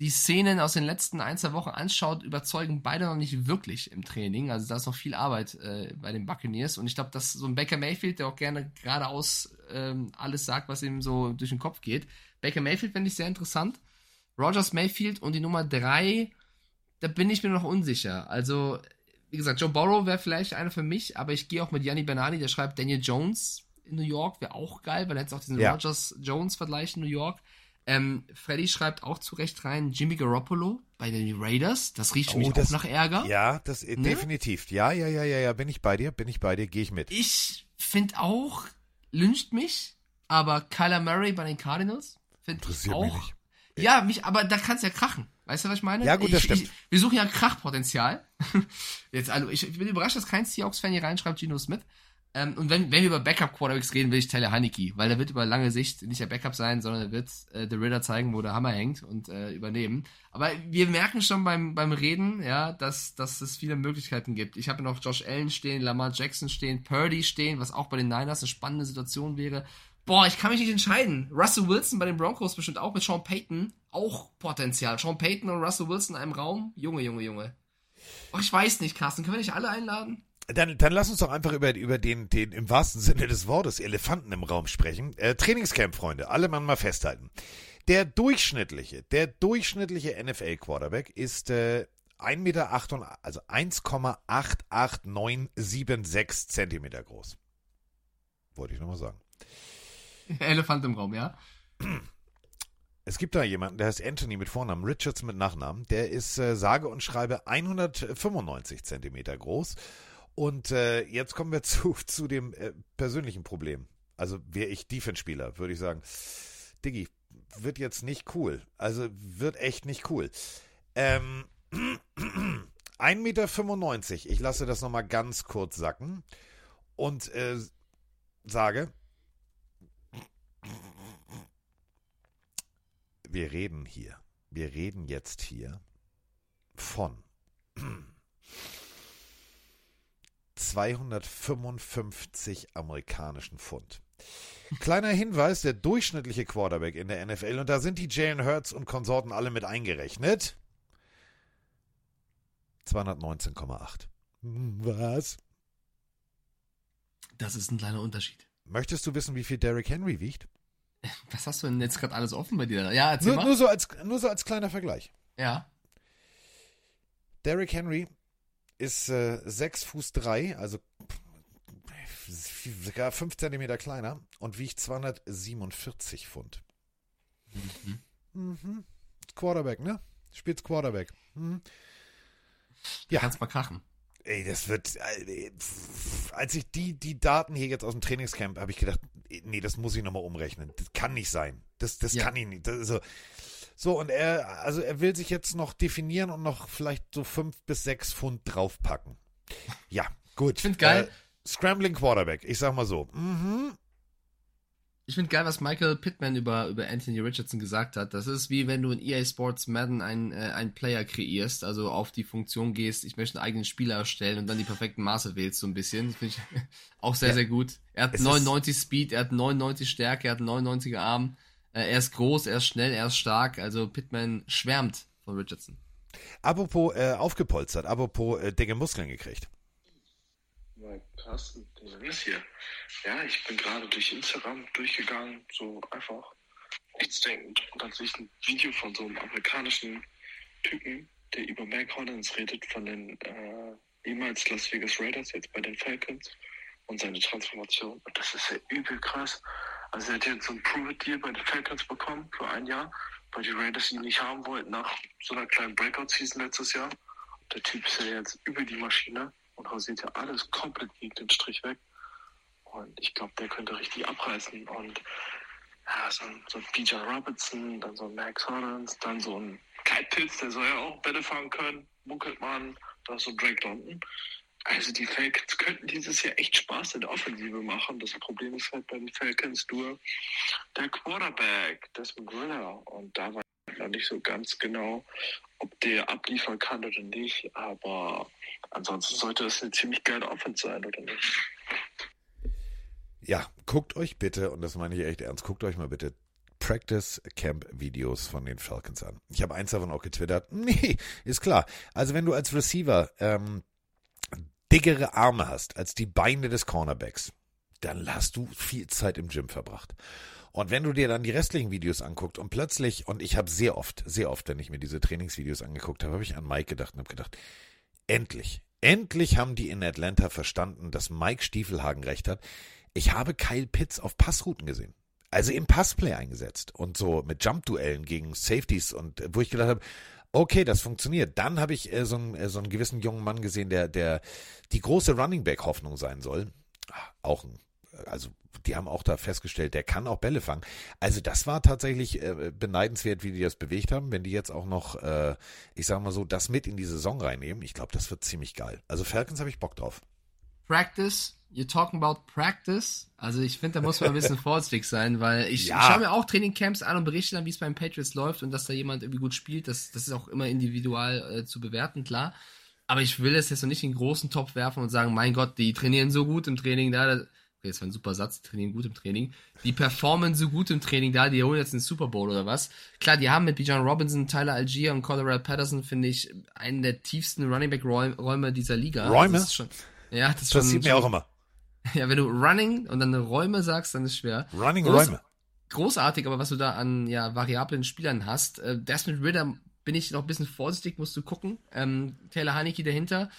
Speaker 2: die Szenen aus den letzten ein, zwei Wochen anschaut, überzeugen beide noch nicht wirklich im Training. Also da ist noch viel Arbeit äh, bei den Buccaneers. Und ich glaube, dass so ein Baker Mayfield, der auch gerne geradeaus ähm, alles sagt, was ihm so durch den Kopf geht. Baker Mayfield finde ich sehr interessant. Rogers Mayfield und die Nummer drei da bin ich mir noch unsicher. Also, wie gesagt, Joe Burrow wäre vielleicht einer für mich, aber ich gehe auch mit Gianni Bernani, der schreibt Daniel Jones in New York, wäre auch geil, weil er jetzt auch diesen
Speaker 1: Ja.
Speaker 2: Rogers-Jones-Vergleich in New York. Ähm, Freddy schreibt auch zu Recht rein, Jimmy Garoppolo bei den Raiders, das riecht für
Speaker 1: Oh,
Speaker 2: mich
Speaker 1: das-
Speaker 2: auch nach Ärger.
Speaker 1: Ja, das äh,
Speaker 2: Ne?
Speaker 1: definitiv. Ja, ja, ja, ja, ja, bin ich bei dir, bin ich bei dir, gehe ich mit.
Speaker 2: Ich finde auch, lyncht mich, aber Kyler Murray bei den Cardinals finde ich auch.
Speaker 1: mich nicht.
Speaker 2: Ja, mich, aber da kann es ja krachen. Weißt du, was ich meine?
Speaker 1: Ja, gut, das
Speaker 2: ich,
Speaker 1: stimmt.
Speaker 2: Ich, wir suchen ja Krachpotenzial. Jetzt, also, ich, ich bin überrascht, dass kein Seahawks-Fan hier reinschreibt, Gino Smith. Ähm, und wenn, wenn wir über Backup-Quarterbacks reden, will ich Taylor Heineke, weil der wird über lange Sicht nicht der Backup sein, sondern er wird äh, The Ritter zeigen, wo der Hammer hängt und äh, übernehmen. Aber wir merken schon beim, beim Reden, ja, dass, dass es viele Möglichkeiten gibt. Ich habe noch Josh Allen stehen, Lamar Jackson stehen, Purdy stehen, was auch bei den Niners eine spannende Situation wäre. Boah, ich kann mich nicht entscheiden. Russell Wilson bei den Broncos bestimmt auch mit Sean Payton. Auch Potenzial. Sean Payton und Russell Wilson in einem Raum. Junge, Junge, Junge. Oh, ich weiß nicht, Carsten. Können wir nicht alle einladen?
Speaker 1: Dann, dann lass uns doch einfach über, über den, den im wahrsten Sinne des Wortes Elefanten im Raum sprechen. Äh, Trainingscamp, Freunde, alle Mann mal festhalten. Der durchschnittliche, der durchschnittliche NFL-Quarterback ist äh, 1,8 Meter, also 1,88976 Zentimeter groß. Wollte ich nochmal sagen.
Speaker 2: Elefant im Raum, ja?
Speaker 1: Es gibt da jemanden, der heißt Anthony mit Vornamen, Richards mit Nachnamen. Der ist äh, sage und schreibe 195 Zentimeter groß. Und äh, jetzt kommen wir zu, zu dem äh, persönlichen Problem. Also wäre ich Defense-Spieler, würde ich sagen, Diggi, wird jetzt nicht cool. Also wird echt nicht cool. Ähm, 1,95 Meter, ich lasse das nochmal ganz kurz sacken und äh, sage, wir reden hier, wir reden jetzt hier von 255 amerikanischen Pfund. Kleiner Hinweis, der durchschnittliche Quarterback in der NFL, und da sind die Jalen Hurts und Konsorten alle mit eingerechnet, 219,8. Was?
Speaker 2: Das ist ein kleiner Unterschied.
Speaker 1: Möchtest du wissen, wie viel Derrick Henry wiegt?
Speaker 2: Was hast du denn jetzt gerade alles offen bei dir? Ja, erzähl
Speaker 1: Nur,
Speaker 2: mal.
Speaker 1: nur, so als, nur so als kleiner Vergleich.
Speaker 2: Ja.
Speaker 1: Derrick Henry ist äh, 6 Fuß 3, also sogar 5 Zentimeter kleiner und wiegt 247 Pfund. Mhm. Quarterback, ne? Spielt Quarterback. Mhm.
Speaker 2: Ja. Kannst mal krachen.
Speaker 1: Ey, das wird. äh, Als ich die, die Daten hier jetzt aus dem Trainingscamp, habe ich gedacht, nee, das muss ich nochmal umrechnen. Das kann nicht sein. Das, das
Speaker 2: Ja.
Speaker 1: kann ich nicht. Das so. so, und er, also er will sich jetzt noch definieren und noch vielleicht so fünf bis sechs Pfund draufpacken. Ja, gut.
Speaker 2: Ich find geil.
Speaker 1: Äh, Scrambling Quarterback, ich sag mal so. Mhm.
Speaker 2: Ich finde geil, was Michael Pittman über, über Anthony Richardson gesagt hat. Das ist wie wenn du in EA Sports Madden einen, äh, einen Player kreierst, also auf die Funktion gehst, ich möchte einen eigenen Spieler erstellen und dann die perfekten Maße wählst, so ein bisschen. Das finde ich auch sehr,
Speaker 1: Ja.
Speaker 2: sehr gut. Er hat
Speaker 1: Es ist-
Speaker 2: 99 Speed, er hat 99 Stärke, er hat 99er Arm. Äh, er ist groß, er ist schnell, er ist stark. Also Pittman schwärmt von Richardson.
Speaker 1: Apropos äh, aufgepolstert, apropos äh, dicke Muskeln gekriegt.
Speaker 4: Mein Carsten, der ist hier. Ja, ich bin gerade durch Instagram durchgegangen, so einfach nichts denkend. Und dann sehe ich ein Video von so einem amerikanischen Typen, der über Mac Hollins redet, von den äh, ehemals Las Vegas Raiders, jetzt bei den Falcons und seine Transformation. Und das ist ja übel krass. Also er hat jetzt so ein Prove-It-Deal bei den Falcons bekommen für ein Jahr, weil die Raiders ihn nicht haben wollten nach so einer kleinen Breakout-Season letztes Jahr. Der Typ ist ja jetzt über die Maschine und rasiert ja alles komplett gegen den Strich weg. Und ich glaube, der könnte richtig abreißen. Und ja, so ein, so ein BJ Robertson, dann so ein Max Hollins, dann so ein Kyle Pitts, der soll ja auch Bälle fangen können, munkelt man, da ist so Drake London. Also die Falcons könnten dieses Jahr echt Spaß in der Offensive machen. Das Problem ist halt bei den Falcons nur der Quarterback, Desmond Ritter. Und da war noch nicht so ganz genau, ob der abliefern kann oder nicht. Aber ansonsten sollte das eine ziemlich geile Offense sein, oder nicht?
Speaker 1: Ja, guckt euch bitte, und das meine ich echt ernst, guckt euch mal bitte Practice Camp Videos von den Falcons an. Ich habe eins davon auch getwittert. Nee, ist klar. Also wenn du als Receiver ähm, dickere Arme hast als die Beine des Cornerbacks, dann hast du viel Zeit im Gym verbracht. Und wenn du dir dann die restlichen Videos anguckst und plötzlich, und ich habe sehr oft, sehr oft, wenn ich mir diese Trainingsvideos angeguckt habe, habe ich an Mike gedacht und habe gedacht, endlich, endlich haben die in Atlanta verstanden, dass Mike Stiefelhagen recht hat. Ich habe Kyle Pitts auf Passrouten gesehen. Also im Passplay eingesetzt und so mit Jump-Duellen gegen Safeties und wo ich gedacht habe, Okay, das funktioniert. Dann habe ich äh, so, einen, äh, so einen gewissen jungen Mann gesehen, der, der die große Running Back Hoffnung sein soll. Auch ein, also die haben auch da festgestellt, der kann auch Bälle fangen. Also das war tatsächlich äh, beneidenswert, wie die das bewegt haben. Wenn die jetzt auch noch, äh, ich sag mal so, das mit in die Saison reinnehmen, ich glaube, das wird ziemlich geil. Also Falcons habe ich Bock drauf.
Speaker 2: Practice, you're talking about practice. Also ich finde, da muss man ein bisschen vorsichtig sein, weil ich,
Speaker 1: Ja.
Speaker 2: ich schaue mir auch Trainingcamps an und berichte dann, wie es beim Patriots läuft und dass da jemand irgendwie gut spielt. Das, das ist auch immer individual äh, zu bewerten, klar. Aber ich will es jetzt noch nicht in den großen Topf werfen und sagen, mein Gott, die trainieren so gut im Training da. Das- Okay, das war ein super Satz, trainieren gut im Training. Die performen so gut im Training da, die holen jetzt den Super Bowl oder was. Klar, die haben mit Bijan Robinson, Tyler Algier und Colorado Patterson, finde ich, einen der tiefsten Running Back Räume dieser Liga.
Speaker 1: Räume?
Speaker 2: Das ist schon, ja, das ist
Speaker 1: Das
Speaker 2: schon,
Speaker 1: sieht mir
Speaker 2: schon
Speaker 1: auch immer.
Speaker 2: ja, wenn du Running und dann Räume sagst, dann ist schwer.
Speaker 1: Running
Speaker 2: Groß-
Speaker 1: Räume.
Speaker 2: Großartig, aber was du da an ja, variablen Spielern hast. Äh, Desmond Ritter bin ich noch ein bisschen vorsichtig, musst du gucken. Ähm, Taylor Haneke dahinter.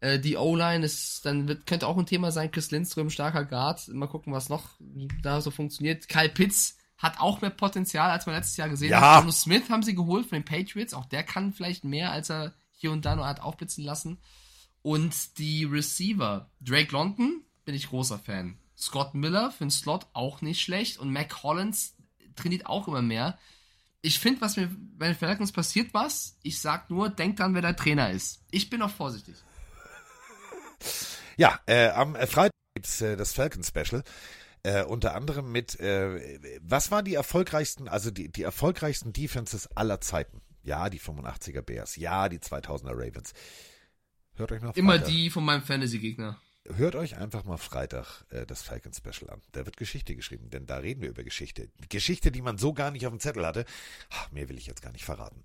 Speaker 2: Äh, die O-Line ist, dann wird, könnte auch ein Thema sein. Chris Lindström, starker Guard. Mal gucken, was noch da so funktioniert. Kyle Pitts hat auch mehr Potenzial, als man letztes Jahr gesehen
Speaker 1: Ja.
Speaker 2: hat. Jono Smith haben sie geholt von den Patriots. Auch der kann vielleicht mehr, als er hier und da nur hat aufblitzen lassen. Und die Receiver, Drake London, bin ich großer Fan. Scott Miller für den Slot auch nicht schlecht. Und Mac Hollins trainiert auch immer mehr. Ich finde, was mir bei den Falcons passiert was. Ich sag nur, denkt dran, wer der Trainer ist. Ich bin auch vorsichtig.
Speaker 1: Ja, äh, am äh, Freitag gibt's äh, das Falcon Special. Äh, unter anderem mit, äh, was waren die erfolgreichsten, also die, die erfolgreichsten Defenses aller Zeiten? Ja, die 85er Bears, ja, die 2000er Ravens. Hört euch mal
Speaker 2: Immer
Speaker 1: Freitag-
Speaker 2: die von meinem Fantasy-Gegner.
Speaker 1: Hört euch einfach mal Freitag äh, das Falcon Special an. Da wird Geschichte geschrieben, denn da reden wir über Geschichte. Geschichte, die man so gar nicht auf dem Zettel hatte. Ach, mehr will ich jetzt gar nicht verraten.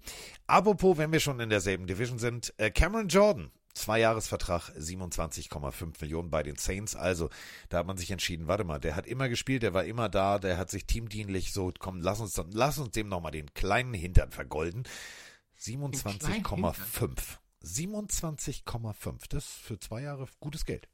Speaker 1: Apropos, wenn wir schon in derselben Division sind, äh, Cameron Jordan. Zweijahresvertrag, 27,5 Millionen bei den Saints. Also, da hat man sich entschieden, warte mal, der hat immer gespielt, der war immer da, der hat sich teamdienlich so, komm, lass uns, dann- lass uns dem nochmal den kleinen Hintern vergolden. 27,5. 27,5. Das ist für zwei Jahre gutes Geld.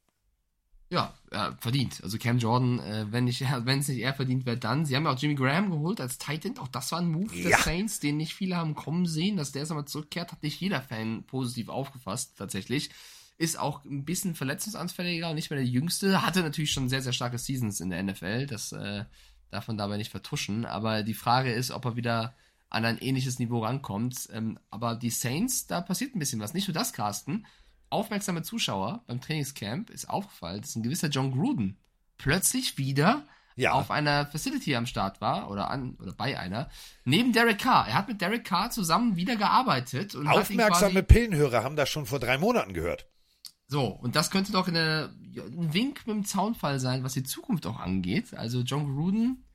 Speaker 2: Ja, ja, verdient. Also Cam Jordan, äh, wenn es nicht er verdient, wer dann? Sie haben ja auch Jimmy Graham geholt als Titan. Auch das war ein Move
Speaker 1: Ja.
Speaker 2: der Saints, den nicht viele haben kommen sehen. Dass der jetzt nochmal zurückkehrt, hat nicht jeder Fan positiv aufgefasst, tatsächlich. Ist auch ein bisschen verletzungsanfälliger und nicht mehr der Jüngste. Hatte natürlich schon sehr, sehr starke Seasons in der NFL. Das äh, darf man dabei nicht vertuschen. Aber die Frage ist, ob er wieder an ein ähnliches Niveau rankommt. Ähm, aber die Saints, da passiert ein bisschen was. Nicht nur das, Carsten aufmerksame Zuschauer beim Trainingscamp ist aufgefallen, dass ein gewisser John Gruden plötzlich wieder
Speaker 1: Ja.
Speaker 2: auf einer Facility am Start war oder an oder bei einer neben Derek Carr. Er hat mit Derek Carr zusammen wieder gearbeitet und
Speaker 1: Aufmerksame Pillenhörer haben das schon vor drei Monaten gehört.
Speaker 2: so und das könnte doch eine, ein Wink mit dem Zaunfall sein, was die Zukunft auch angeht. Also John Gruden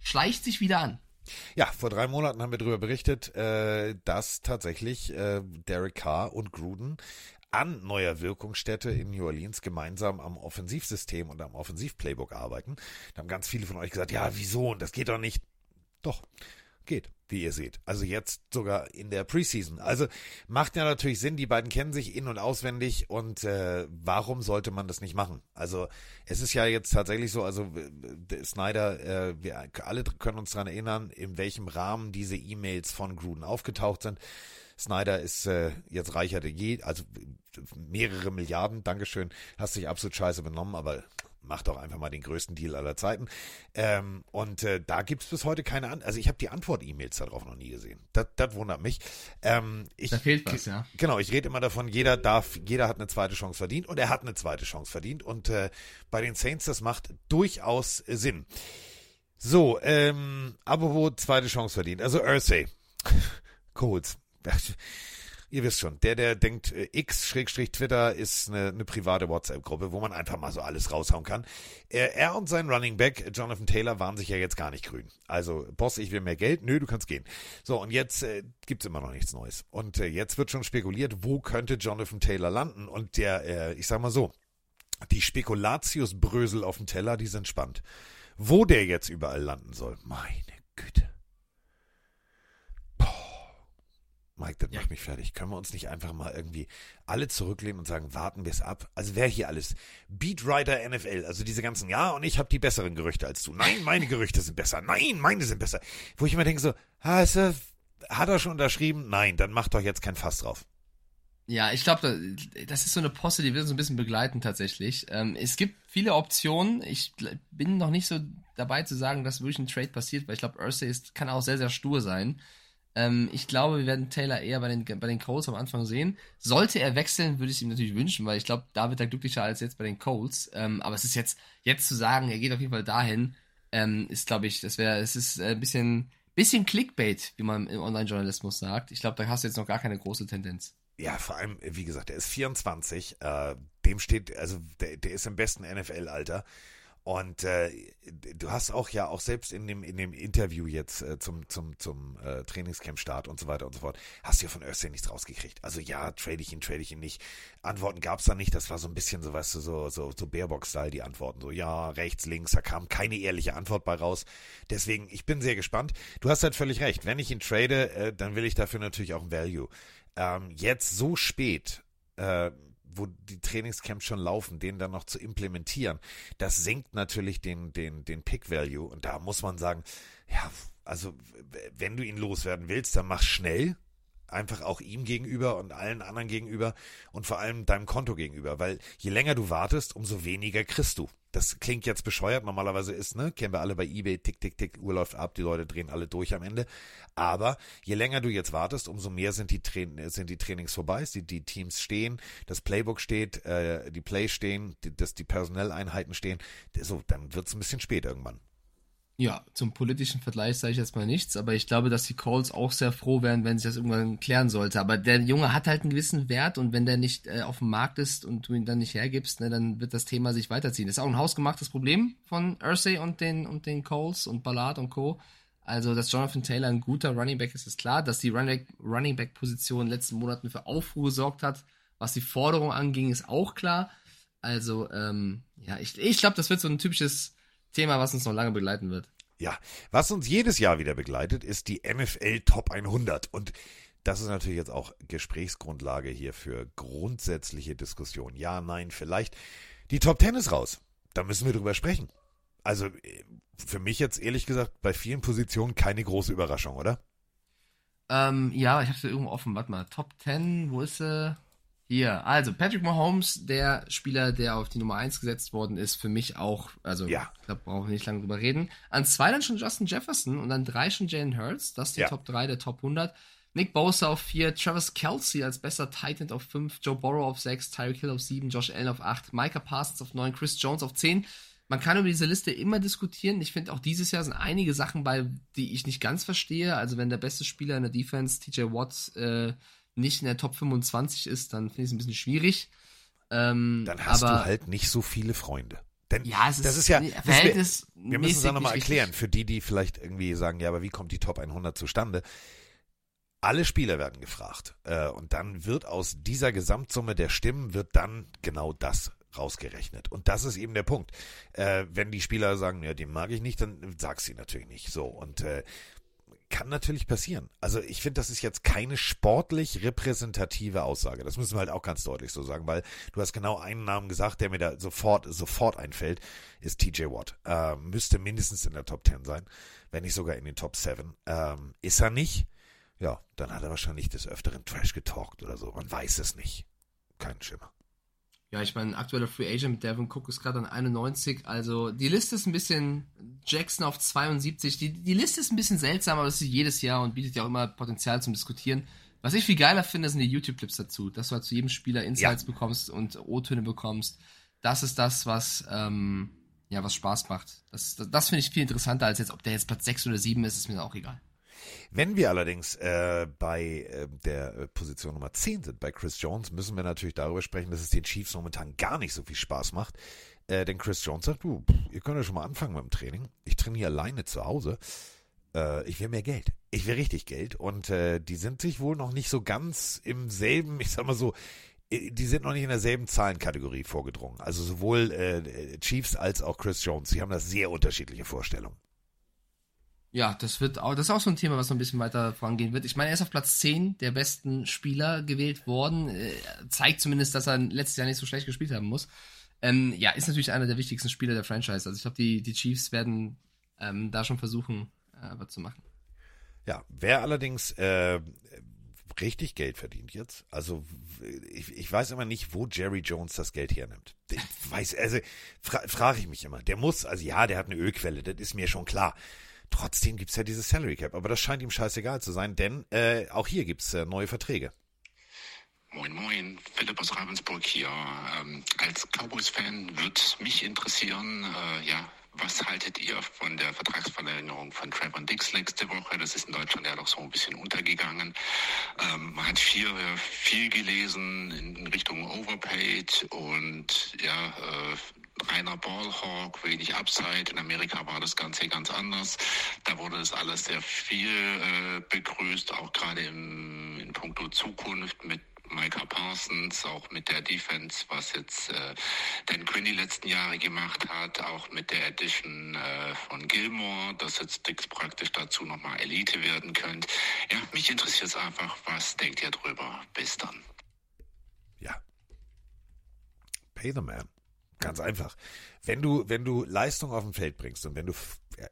Speaker 2: schleicht sich wieder an.
Speaker 1: Ja, vor drei Monaten haben wir darüber berichtet, äh, dass tatsächlich äh, Derek Carr und Gruden an neuer Wirkungsstätte in New Orleans gemeinsam am Offensivsystem und am Offensivplaybook arbeiten. Da haben ganz viele von euch gesagt, ja, wieso? Und das geht doch nicht. Doch, geht, wie ihr seht. Also jetzt sogar in der Preseason. Also macht ja natürlich Sinn, die beiden kennen sich in- und auswendig und äh, warum sollte man das nicht machen? Also es ist ja jetzt tatsächlich so, also der Snyder, äh, wir alle können uns daran erinnern, in welchem Rahmen diese E-Mails von Gruden aufgetaucht sind. Snyder ist äh, jetzt reicher denn je, also mehrere Milliarden, Dankeschön, hast dich absolut scheiße benommen, aber mach doch einfach mal den größten Deal aller Zeiten. Ähm, und äh, da gibt's bis heute keine Antwort. Also ich habe die Antwort-E-Mails darauf noch nie gesehen. Das, das wundert mich. Ähm, ich,
Speaker 2: Da fehlt was, ja.
Speaker 1: Genau, ich rede immer davon, jeder darf, jeder hat eine zweite Chance verdient und er hat eine zweite Chance verdient. Und äh, bei den Saints, das macht durchaus Sinn. So, ähm, apropos zweite Chance verdient. Also Ursay. Codes. Ihr wisst schon, der, der denkt, äh, X-Twitter ist eine, eine private WhatsApp-Gruppe, wo man einfach mal so alles raushauen kann. Er, er und sein Running Back, Jonathan Taylor, waren sich ja jetzt gar nicht grün. Also, Boss, ich will mehr Geld. Nö, du kannst gehen. So, und jetzt äh, gibt's immer noch nichts Neues. Und äh, jetzt wird schon spekuliert, wo könnte Jonathan Taylor landen? Und der, äh, ich sag mal so, die Spekulatius-Brösel auf dem Teller, die sind spannend. Wo der jetzt überall landen soll, meine Güte. Mike, das
Speaker 2: Ja.
Speaker 1: macht mich fertig. Können wir uns nicht einfach mal irgendwie alle zurücklehnen und sagen, warten wir es ab? Also wer hier alles? Beatwriter NFL, also diese ganzen, ja, und ich habe die besseren Gerüchte als du. Nein, meine Gerüchte sind besser. Nein, meine sind besser. Wo ich immer denke so, hast du, hat er schon unterschrieben? Nein, dann macht doch jetzt kein Fass drauf.
Speaker 2: Ja, ich glaube, das ist so eine Posse, die wird so ein bisschen begleiten tatsächlich. Ähm, es gibt viele Optionen. Ich bin noch nicht so dabei zu sagen, dass wirklich ein Trade passiert, weil ich glaube, Ursay ist, kann auch sehr, sehr stur sein. Ähm, ich glaube, wir werden Taylor eher bei den, bei den Colts am Anfang sehen. Sollte er wechseln, würde ich es ihm natürlich wünschen, weil ich glaube, da wird er glücklicher als jetzt bei den Colts. Ähm, aber es ist jetzt, jetzt zu sagen, er geht auf jeden Fall dahin, ähm, ist, glaube ich, das wäre, es ist äh, ein bisschen, bisschen Clickbait, wie man im Online-Journalismus sagt. Ich glaube, da hast du jetzt noch gar keine große Tendenz.
Speaker 1: Ja, vor allem, wie gesagt, der ist 24, äh, dem steht, also der, der ist im besten NFL-Alter. Und äh, du hast auch ja auch selbst in dem in dem Interview jetzt äh, zum zum zum äh, Trainingscamp-Start und so weiter und so fort hast du ja von Örstin nichts rausgekriegt. Also ja, trade ich ihn, trade ich ihn nicht. Antworten gab's da nicht. Das war so ein bisschen so, weißt du, so so so Baerbock-Style die Antworten. So ja, rechts, links. Da kam keine ehrliche Antwort bei raus. Deswegen, ich bin sehr gespannt. Du hast halt völlig recht. Wenn ich ihn trade, äh, dann will ich dafür natürlich auch ein Value. Ähm, jetzt so spät. Äh, wo die Trainingscamps schon laufen, den dann noch zu implementieren, das senkt natürlich den, den, den Pick-Value. Und da muss man sagen, ja, also wenn du ihn loswerden willst, dann mach schnell. Einfach auch ihm gegenüber und allen anderen gegenüber und vor allem deinem Konto gegenüber, weil je länger du wartest, umso weniger kriegst du. Das klingt jetzt bescheuert, normalerweise ist, ne, kennen wir alle bei eBay, tick, tick, tick, Uhr läuft ab, die Leute drehen alle durch am Ende. Aber je länger du jetzt wartest, umso mehr sind die, Train sind die Trainings vorbei, die, die Teams stehen, das Playbook steht, äh, die Plays stehen, die, dass die Personelleinheiten stehen. So, dann wird's ein bisschen spät irgendwann.
Speaker 2: Ja, zum politischen Vergleich sage ich jetzt mal nichts, aber ich glaube, dass die Colts auch sehr froh wären, wenn sich das irgendwann klären sollte. Aber der Junge hat halt einen gewissen Wert und wenn der nicht äh, auf dem Markt ist und du ihn dann nicht hergibst, ne, dann wird das Thema sich weiterziehen. Ist auch ein hausgemachtes Problem von Ursay und den, und den Colts und Ballard und Co. Also, dass Jonathan Taylor ein guter Running Back ist, ist klar. Dass die Running Running Back Position in den letzten Monaten für Aufruhr gesorgt hat, was die Forderung anging, ist auch klar. Also, ähm, ja, ich, ich glaube, das wird so ein typisches Thema, was uns noch lange begleiten wird.
Speaker 1: Ja, was uns jedes Jahr wieder begleitet, ist die NFL Top 100. Und das ist natürlich jetzt auch Gesprächsgrundlage hier für grundsätzliche Diskussionen. Ja, nein, vielleicht. Die Top 10 ist raus. Da müssen wir drüber sprechen. Also äh, für mich jetzt ehrlich gesagt bei vielen Positionen keine große Überraschung, oder?
Speaker 2: Ähm, ja, ich habe sie irgendwo offen. Warte mal, Top 10, wo ist sie? Hier, also Patrick Mahomes, der Spieler, der auf die Nummer 1 gesetzt worden ist, für mich auch, also
Speaker 1: Ja.
Speaker 2: ich glaube, brauchen wir nicht lange drüber reden. An zwei dann schon Justin Jefferson und an drei schon Jalen Hurts, das ist die
Speaker 1: Ja.
Speaker 2: Top 3 der Top 100. Nick Bosa auf 4, Travis Kelsey als bester Titan auf 5, Joe Burrow auf 6, Tyreek Hill auf 7, Josh Allen auf 8, Micah Parsons auf 9, Chris Jones auf 10. Man kann über diese Liste immer diskutieren. Ich finde auch dieses Jahr sind einige Sachen bei, die ich nicht ganz verstehe. Also wenn der beste Spieler in der Defense, TJ Watt, äh, nicht in der Top 25 ist, dann finde ich es ein bisschen schwierig. Ähm,
Speaker 1: Dann hast
Speaker 2: aber,
Speaker 1: du halt nicht so viele Freunde. Denn
Speaker 2: Ja, es ist,
Speaker 1: das ist ja, müssen wir,
Speaker 2: Verhältnis.
Speaker 1: wir müssen es dann nochmal erklären, für die, die vielleicht irgendwie sagen, ja, aber wie kommt die Top 100 zustande? Alle Spieler werden gefragt. Äh, und dann wird aus dieser Gesamtsumme der Stimmen wird dann genau das rausgerechnet. Und das ist eben der Punkt. Äh, wenn die Spieler sagen, ja, den mag ich nicht, dann sag's sie natürlich nicht. So. Und äh, kann natürlich passieren. Also ich finde, das ist jetzt keine sportlich repräsentative Aussage. Das müssen wir halt auch ganz deutlich so sagen, weil du hast genau einen Namen gesagt, der mir da sofort, sofort einfällt, ist TJ Watt. Äh, müsste mindestens in der Top 10 sein, wenn nicht sogar in den Top 7. Ähm, ist er nicht? Ja, dann hat er wahrscheinlich des Öfteren Trash getalkt oder so. Man weiß es nicht. Kein Schimmer.
Speaker 2: Ja, ich meine, aktueller Free Agent mit Devin Cook ist gerade an 91. Also die Liste ist ein bisschen Jackson auf 72. Die, die Liste ist ein bisschen seltsam, aber das ist jedes Jahr und bietet ja auch immer Potenzial zum Diskutieren. Was ich viel geiler finde, sind die YouTube-Clips dazu, dass du halt zu jedem Spieler Insights ja. bekommst und O-Töne bekommst. Das ist das, was, ähm, ja, was Spaß macht. Das, das, das finde ich viel interessanter, als jetzt, ob der jetzt Platz 6 oder 7 ist, ist mir auch egal.
Speaker 1: Wenn wir allerdings äh, bei äh, der äh, Position Nummer 10 sind, bei Chris Jones, müssen wir natürlich darüber sprechen, dass es den Chiefs momentan gar nicht so viel Spaß macht. Äh, denn Chris Jones sagt, du, ihr könnt ja schon mal anfangen mit dem Training. Ich trainiere alleine zu Hause. Äh, ich will mehr Geld. Ich will richtig Geld. Und äh, die sind sich wohl noch nicht so ganz im selben, ich sag mal so, die sind noch nicht in derselben Zahlenkategorie vorgedrungen. Also sowohl äh, Chiefs als auch Chris Jones. Sie haben da sehr unterschiedliche Vorstellungen.
Speaker 2: Ja, das wird auch, das ist auch so ein Thema, was noch ein bisschen weiter vorangehen wird. Ich meine, er ist auf Platz 10 der besten Spieler gewählt worden. Äh, zeigt zumindest, dass er letztes Jahr nicht so schlecht gespielt haben muss. Ähm, ja, ist natürlich einer der wichtigsten Spieler der Franchise. Also ich glaube, die, die Chiefs werden ähm, da schon versuchen, äh, was zu machen.
Speaker 1: Ja, wer allerdings äh, richtig Geld verdient jetzt, also ich, ich weiß immer nicht, wo Jerry Jones das Geld hernimmt. Ich weiß, also fra frage ich mich immer. Der muss, also ja, der hat eine Ölquelle, das ist mir schon klar. Trotzdem gibt's ja dieses Salary Cap, aber das scheint ihm scheißegal zu sein, denn äh, auch hier gibt's äh, neue Verträge.
Speaker 5: Moin, moin, Philipp aus Ravensburg hier. Ähm, als Cowboys-Fan wird mich interessieren, äh, ja, was haltet ihr von der Vertragsverlängerung von Trevor Dix letzte Woche? Das ist in Deutschland ja doch so ein bisschen untergegangen. Ähm, man hat viel, viel gelesen in Richtung Overpaid und ja, äh, reiner Ballhawk, wenig Upside. In Amerika war das Ganze ganz anders. Da wurde das alles sehr viel äh, begrüßt, auch gerade in puncto Zukunft mit Micah Parsons, auch mit der Defense, was jetzt äh, Dan Quinn die letzten Jahre gemacht hat, auch mit der Edition äh, von Gilmore, dass jetzt Dix praktisch dazu nochmal Elite werden könnte. Ja, mich interessiert es einfach, was denkt ihr drüber? Bis dann.
Speaker 1: Ja. Pay the man. Ganz einfach. Wenn du, wenn du Leistung auf dem Feld bringst und wenn du,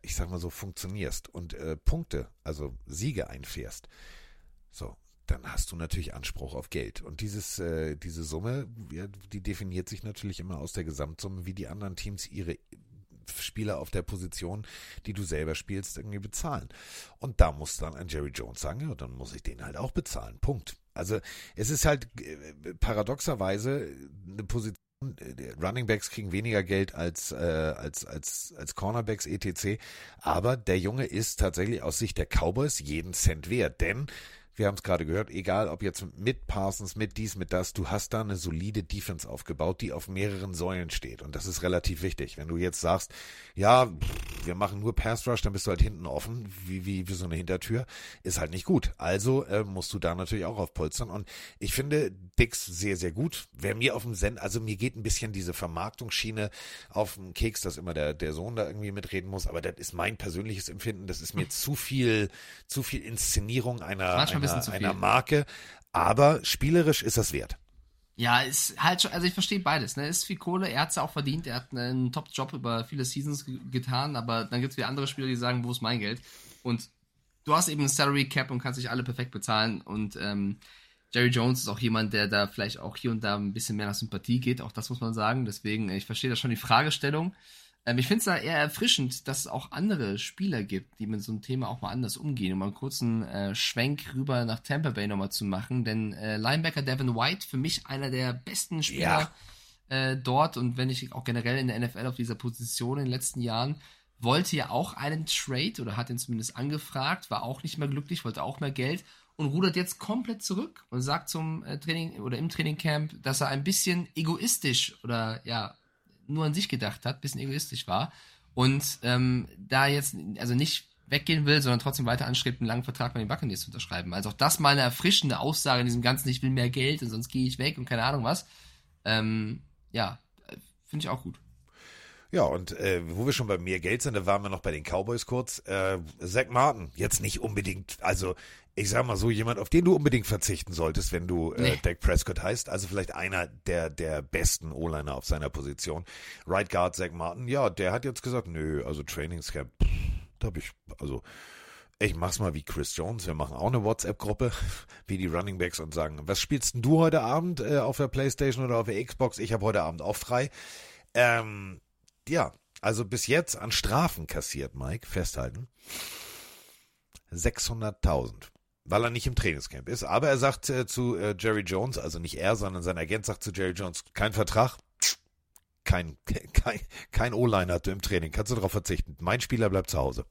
Speaker 1: ich sag mal so, funktionierst und äh, Punkte, also Siege einfährst, so, dann hast du natürlich Anspruch auf Geld. Und dieses, äh, diese Summe, ja, die definiert sich natürlich immer aus der Gesamtsumme, wie die anderen Teams ihre Spieler auf der Position, die du selber spielst, irgendwie bezahlen. Und da muss dann ein Jerry Jones sagen, ja, dann muss ich den halt auch bezahlen. Punkt. Also es ist halt äh, paradoxerweise eine Position, Running Backs kriegen weniger Geld als, äh, als, als, als Cornerbacks etc. Aber der Junge ist tatsächlich aus Sicht der Cowboys jeden Cent wert, denn wir haben es gerade gehört, egal ob jetzt mit Parsons, mit dies, mit das, du hast da eine solide Defense aufgebaut, die auf mehreren Säulen steht. Und das ist relativ wichtig. Wenn du jetzt sagst, ja, wir machen nur Pass Rush, dann bist du halt hinten offen, wie, wie, wie so eine Hintertür, ist halt nicht gut. Also äh, musst du da natürlich auch aufpolstern. Und ich finde Dix sehr, sehr gut. Wer mir auf dem Send, also mir geht ein bisschen diese Vermarktungsschiene auf den Keks, dass immer der, der Sohn da irgendwie mitreden muss, aber das ist mein persönliches Empfinden. Das ist mir zu viel, zu viel Inszenierung einer, einer, einer Marke. Aber spielerisch ist das wert.
Speaker 2: Ja, ist halt schon, also ich verstehe beides, ne? Ist viel Kohle, er hat es ja auch verdient, er hat einen Top-Job über viele Seasons getan, aber dann gibt es wieder andere Spieler, die sagen, wo ist mein Geld? Und du hast eben ein Salary Cap und kannst dich alle perfekt bezahlen und ähm, Jerry Jones ist auch jemand, der da vielleicht auch hier und da ein bisschen mehr nach Sympathie geht, auch das muss man sagen. Deswegen, ich verstehe da schon die Fragestellung. Ähm, ich finde es da eher erfrischend, dass es auch andere Spieler gibt, die mit so einem Thema auch mal anders umgehen. Um mal einen kurzen äh, Schwenk rüber nach Tampa Bay nochmal zu machen. Denn äh, Linebacker Devin White, für mich einer der besten Spieler ja. äh, dort und wenn ich auch generell in der NFL auf dieser Position in den letzten Jahren, wollte ja auch einen Trade oder hat ihn zumindest angefragt, war auch nicht mehr glücklich, wollte auch mehr Geld und rudert jetzt komplett zurück und sagt zum äh, Training oder im Trainingcamp, dass er ein bisschen egoistisch oder ja, nur an sich gedacht hat, bisschen egoistisch war und ähm, da jetzt also nicht weggehen will, sondern trotzdem weiter anstrebt, einen langen Vertrag bei den Buccaneers zu unterschreiben. Also auch das mal eine erfrischende Aussage in diesem ganzen, ich will mehr Geld und sonst gehe ich weg und keine Ahnung was. Ähm, ja, finde ich auch gut.
Speaker 1: Ja, und äh, wo wir schon bei mehr Geld sind, da waren wir noch bei den Cowboys kurz. Äh, Zach Martin, jetzt nicht unbedingt, also ich sag mal so, jemand, auf den du unbedingt verzichten solltest, wenn du äh, nee. Dak Prescott heißt. Also vielleicht einer der, der besten O-Liner auf seiner Position. Right Guard Zach Martin, ja, der hat jetzt gesagt, nö, also Trainingscamp, da hab ich, also Ich mach's mal wie Chris Jones. Wir machen auch eine WhatsApp-Gruppe, wie die Running Backs und sagen, was spielst denn du heute Abend äh, auf der Playstation oder auf der Xbox? Ich habe heute Abend auch frei. Ähm, ja, also bis jetzt an Strafen kassiert, Mike, festhalten. 600.000 weil er nicht im Trainingscamp ist. Aber er sagt äh, zu äh, Jerry Jones, also nicht er, sondern sein Agent sagt zu Jerry Jones, kein Vertrag, kein, kein, kein O-Liner im Training, kannst du darauf verzichten. Mein Spieler bleibt zu Hause.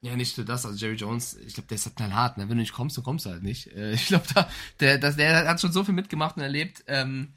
Speaker 2: Ja, nicht nur das, also Jerry Jones, ich glaube, der ist halt knallhart, ne? Wenn du nicht kommst, dann kommst du halt nicht. Äh, ich glaube, der, der hat schon so viel mitgemacht und erlebt, ähm,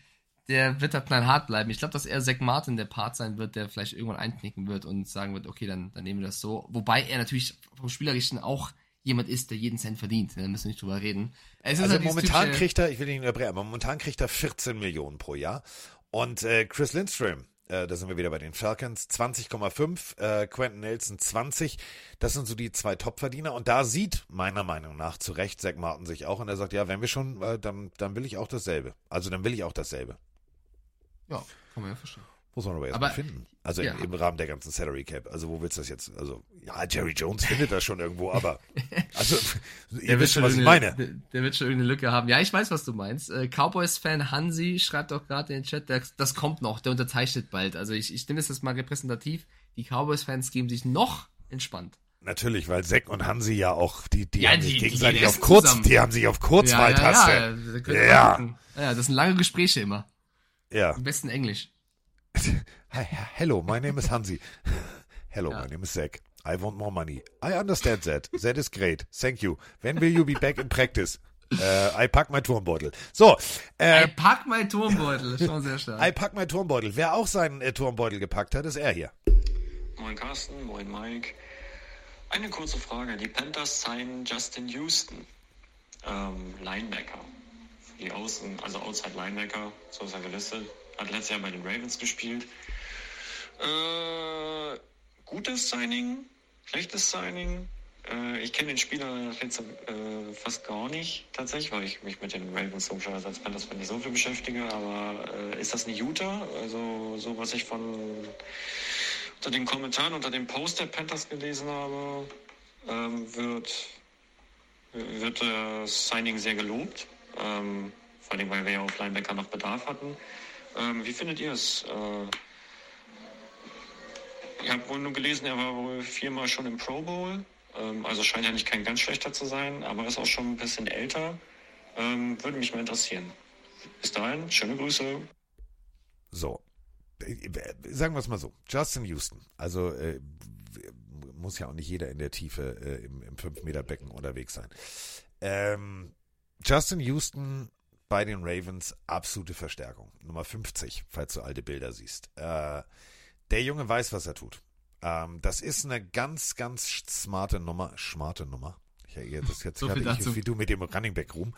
Speaker 2: der wird halt knallhart bleiben. Ich glaube, dass er Zach Martin der Part sein wird, der vielleicht irgendwann einknicken wird und sagen wird, okay, dann, dann nehmen wir das so. Wobei er natürlich vom Spielerischen auch jemand ist, der jeden Cent verdient. Da müssen wir nicht drüber reden.
Speaker 1: also halt momentan kriegt er, ich will ihn unterbrechen, aber momentan kriegt er 14 Millionen pro Jahr. Und äh, Chris Lindstrom, äh, da sind wir wieder bei den Falcons, 20,5, äh, Quentin Nelson 20. Das sind so die zwei Topverdiener. Und da sieht meiner Meinung nach zu Recht Zach Martin sich auch. Und er sagt, ja, wenn wir schon, äh, dann, dann will ich auch dasselbe. Also dann will ich auch dasselbe.
Speaker 2: Ja, kann man ja verstehen.
Speaker 1: Muss man aber erstmal finden. Also ja. im, im, Rahmen der ganzen Salary Cap. Also wo willst du das jetzt? Also, ja, Jerry Jones findet das schon irgendwo, aber also ihr wisst schon, was ich meine.
Speaker 2: Der, der, wird schon irgendeine Lücke haben. Ja, ich weiß, was du meinst. Äh, Cowboys-Fan Hansi schreibt doch gerade in den Chat, der, das kommt noch, der unterzeichnet bald. Also ich, ich nehme das jetzt mal repräsentativ. Die Cowboys-Fans geben sich noch entspannt.
Speaker 1: Natürlich, weil Zack und Hansi ja auch, die, die ja, haben die, sich gegenseitig auf kurz, zusammen. die haben sich auf Kurzwahltaste. Ja, ja,
Speaker 2: ja, ja. ja, das sind lange Gespräche immer.
Speaker 1: Ja.
Speaker 2: Am besten Englisch.
Speaker 1: Hello, my name is Hansi. Hello, ja. my name is Zach. I want more money. I understand that. That is great. Thank you. When will you be back in practice? Uh, I pack my Turmbeutel. So.
Speaker 2: Äh, I pack my Turmbeutel. Schon sehr stark.
Speaker 1: I pack my Turmbeutel. Wer auch seinen äh, Turmbeutel gepackt hat, ist er hier.
Speaker 6: Moin Carsten, moin Mike. Eine kurze Frage. Die Panthers signen Justin Houston, ähm, Linebacker. Die Außen, also Outside Linebacker, so ist er gelistet. Hat letztes Jahr bei den Ravens gespielt. Äh, gutes Signing, schlechtes Signing. Äh, ich kenne den Spieler jetzt, äh, fast gar nicht tatsächlich, weil ich mich mit den Ravens logischerweise als Panthers nicht so viel beschäftige. Aber äh, ist das ein Utah? Also so was ich von unter den Kommentaren unter dem Post der Panthers gelesen habe, ähm, wird wird das Signing sehr gelobt. Ähm, vor allem, weil wir ja auf Linebacker noch Bedarf hatten. Ähm, wie findet ihr es? Äh, ich habe wohl nur gelesen, er war wohl viermal schon im Pro Bowl. Ähm, also scheint ja nicht kein ganz schlechter zu sein, aber ist auch schon ein bisschen älter. Ähm, würde mich mal interessieren. Bis dahin, schöne Grüße.
Speaker 1: So. Sagen wir es mal so. Justin Houston. Also äh, muss ja auch nicht jeder in der Tiefe äh, im, im 5-Meter-Becken unterwegs sein. Ähm, Justin Houston bei den Ravens absolute Verstärkung. Nummer 50, falls du alte Bilder siehst. Äh, der Junge weiß, was er tut. Ähm, das ist eine ganz, ganz smarte Nummer. Smarte Nummer. Ja, das jetzt so gerade ich, wie du mit dem Running Back Room.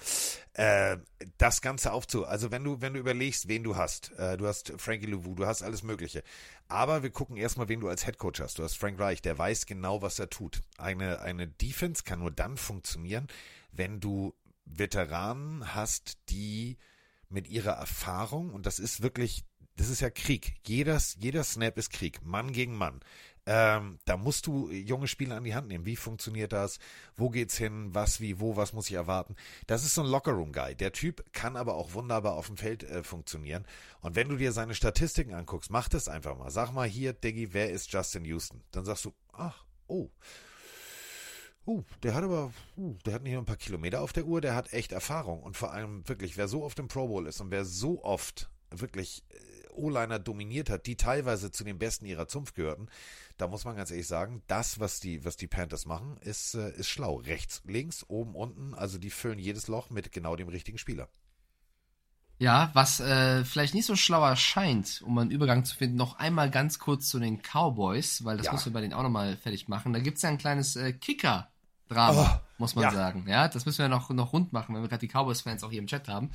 Speaker 1: Äh, das Ganze aufzu. Also wenn du, wenn du überlegst, wen du hast, äh, du hast Frankie Louvu, du hast alles Mögliche. Aber wir gucken erstmal, wen du als Head Coach hast. Du hast Frank Reich, der weiß genau, was er tut. Eine, eine Defense kann nur dann funktionieren, wenn du Veteranen hast, die mit ihrer Erfahrung, und das ist wirklich, das ist ja Krieg. Jeder, jeder Snap ist Krieg, Mann gegen Mann. Ähm, da musst du junge Spieler an die Hand nehmen. Wie funktioniert das? Wo geht's hin? Was, wie, wo, was muss ich erwarten? Das ist so ein Lockerroom-Guy. Der Typ kann aber auch wunderbar auf dem Feld äh, funktionieren. Und wenn du dir seine Statistiken anguckst, mach das einfach mal. Sag mal hier, Diggy, wer ist Justin Houston? Dann sagst du, ach, oh. Uh, der hat aber, uh, der hat nicht nur ein paar Kilometer auf der Uhr, der hat echt Erfahrung. Und vor allem wirklich, wer so oft im Pro Bowl ist und wer so oft wirklich äh, O-Liner dominiert hat, die teilweise zu den Besten ihrer Zunft gehörten, da muss man ganz ehrlich sagen, das, was die, was die Panthers machen, ist, äh, ist schlau. Rechts, links, oben, unten, also die füllen jedes Loch mit genau dem richtigen Spieler.
Speaker 2: Ja, was äh, vielleicht nicht so schlau erscheint, um einen Übergang zu finden, noch einmal ganz kurz zu den Cowboys, weil das ja. müssen wir bei denen auch nochmal fertig machen. Da gibt's ja ein kleines äh, Kicker- Drama, oh, muss man ja. sagen. Ja, das müssen wir noch, noch rund machen, wenn wir gerade die Cowboys-Fans auch hier im Chat haben.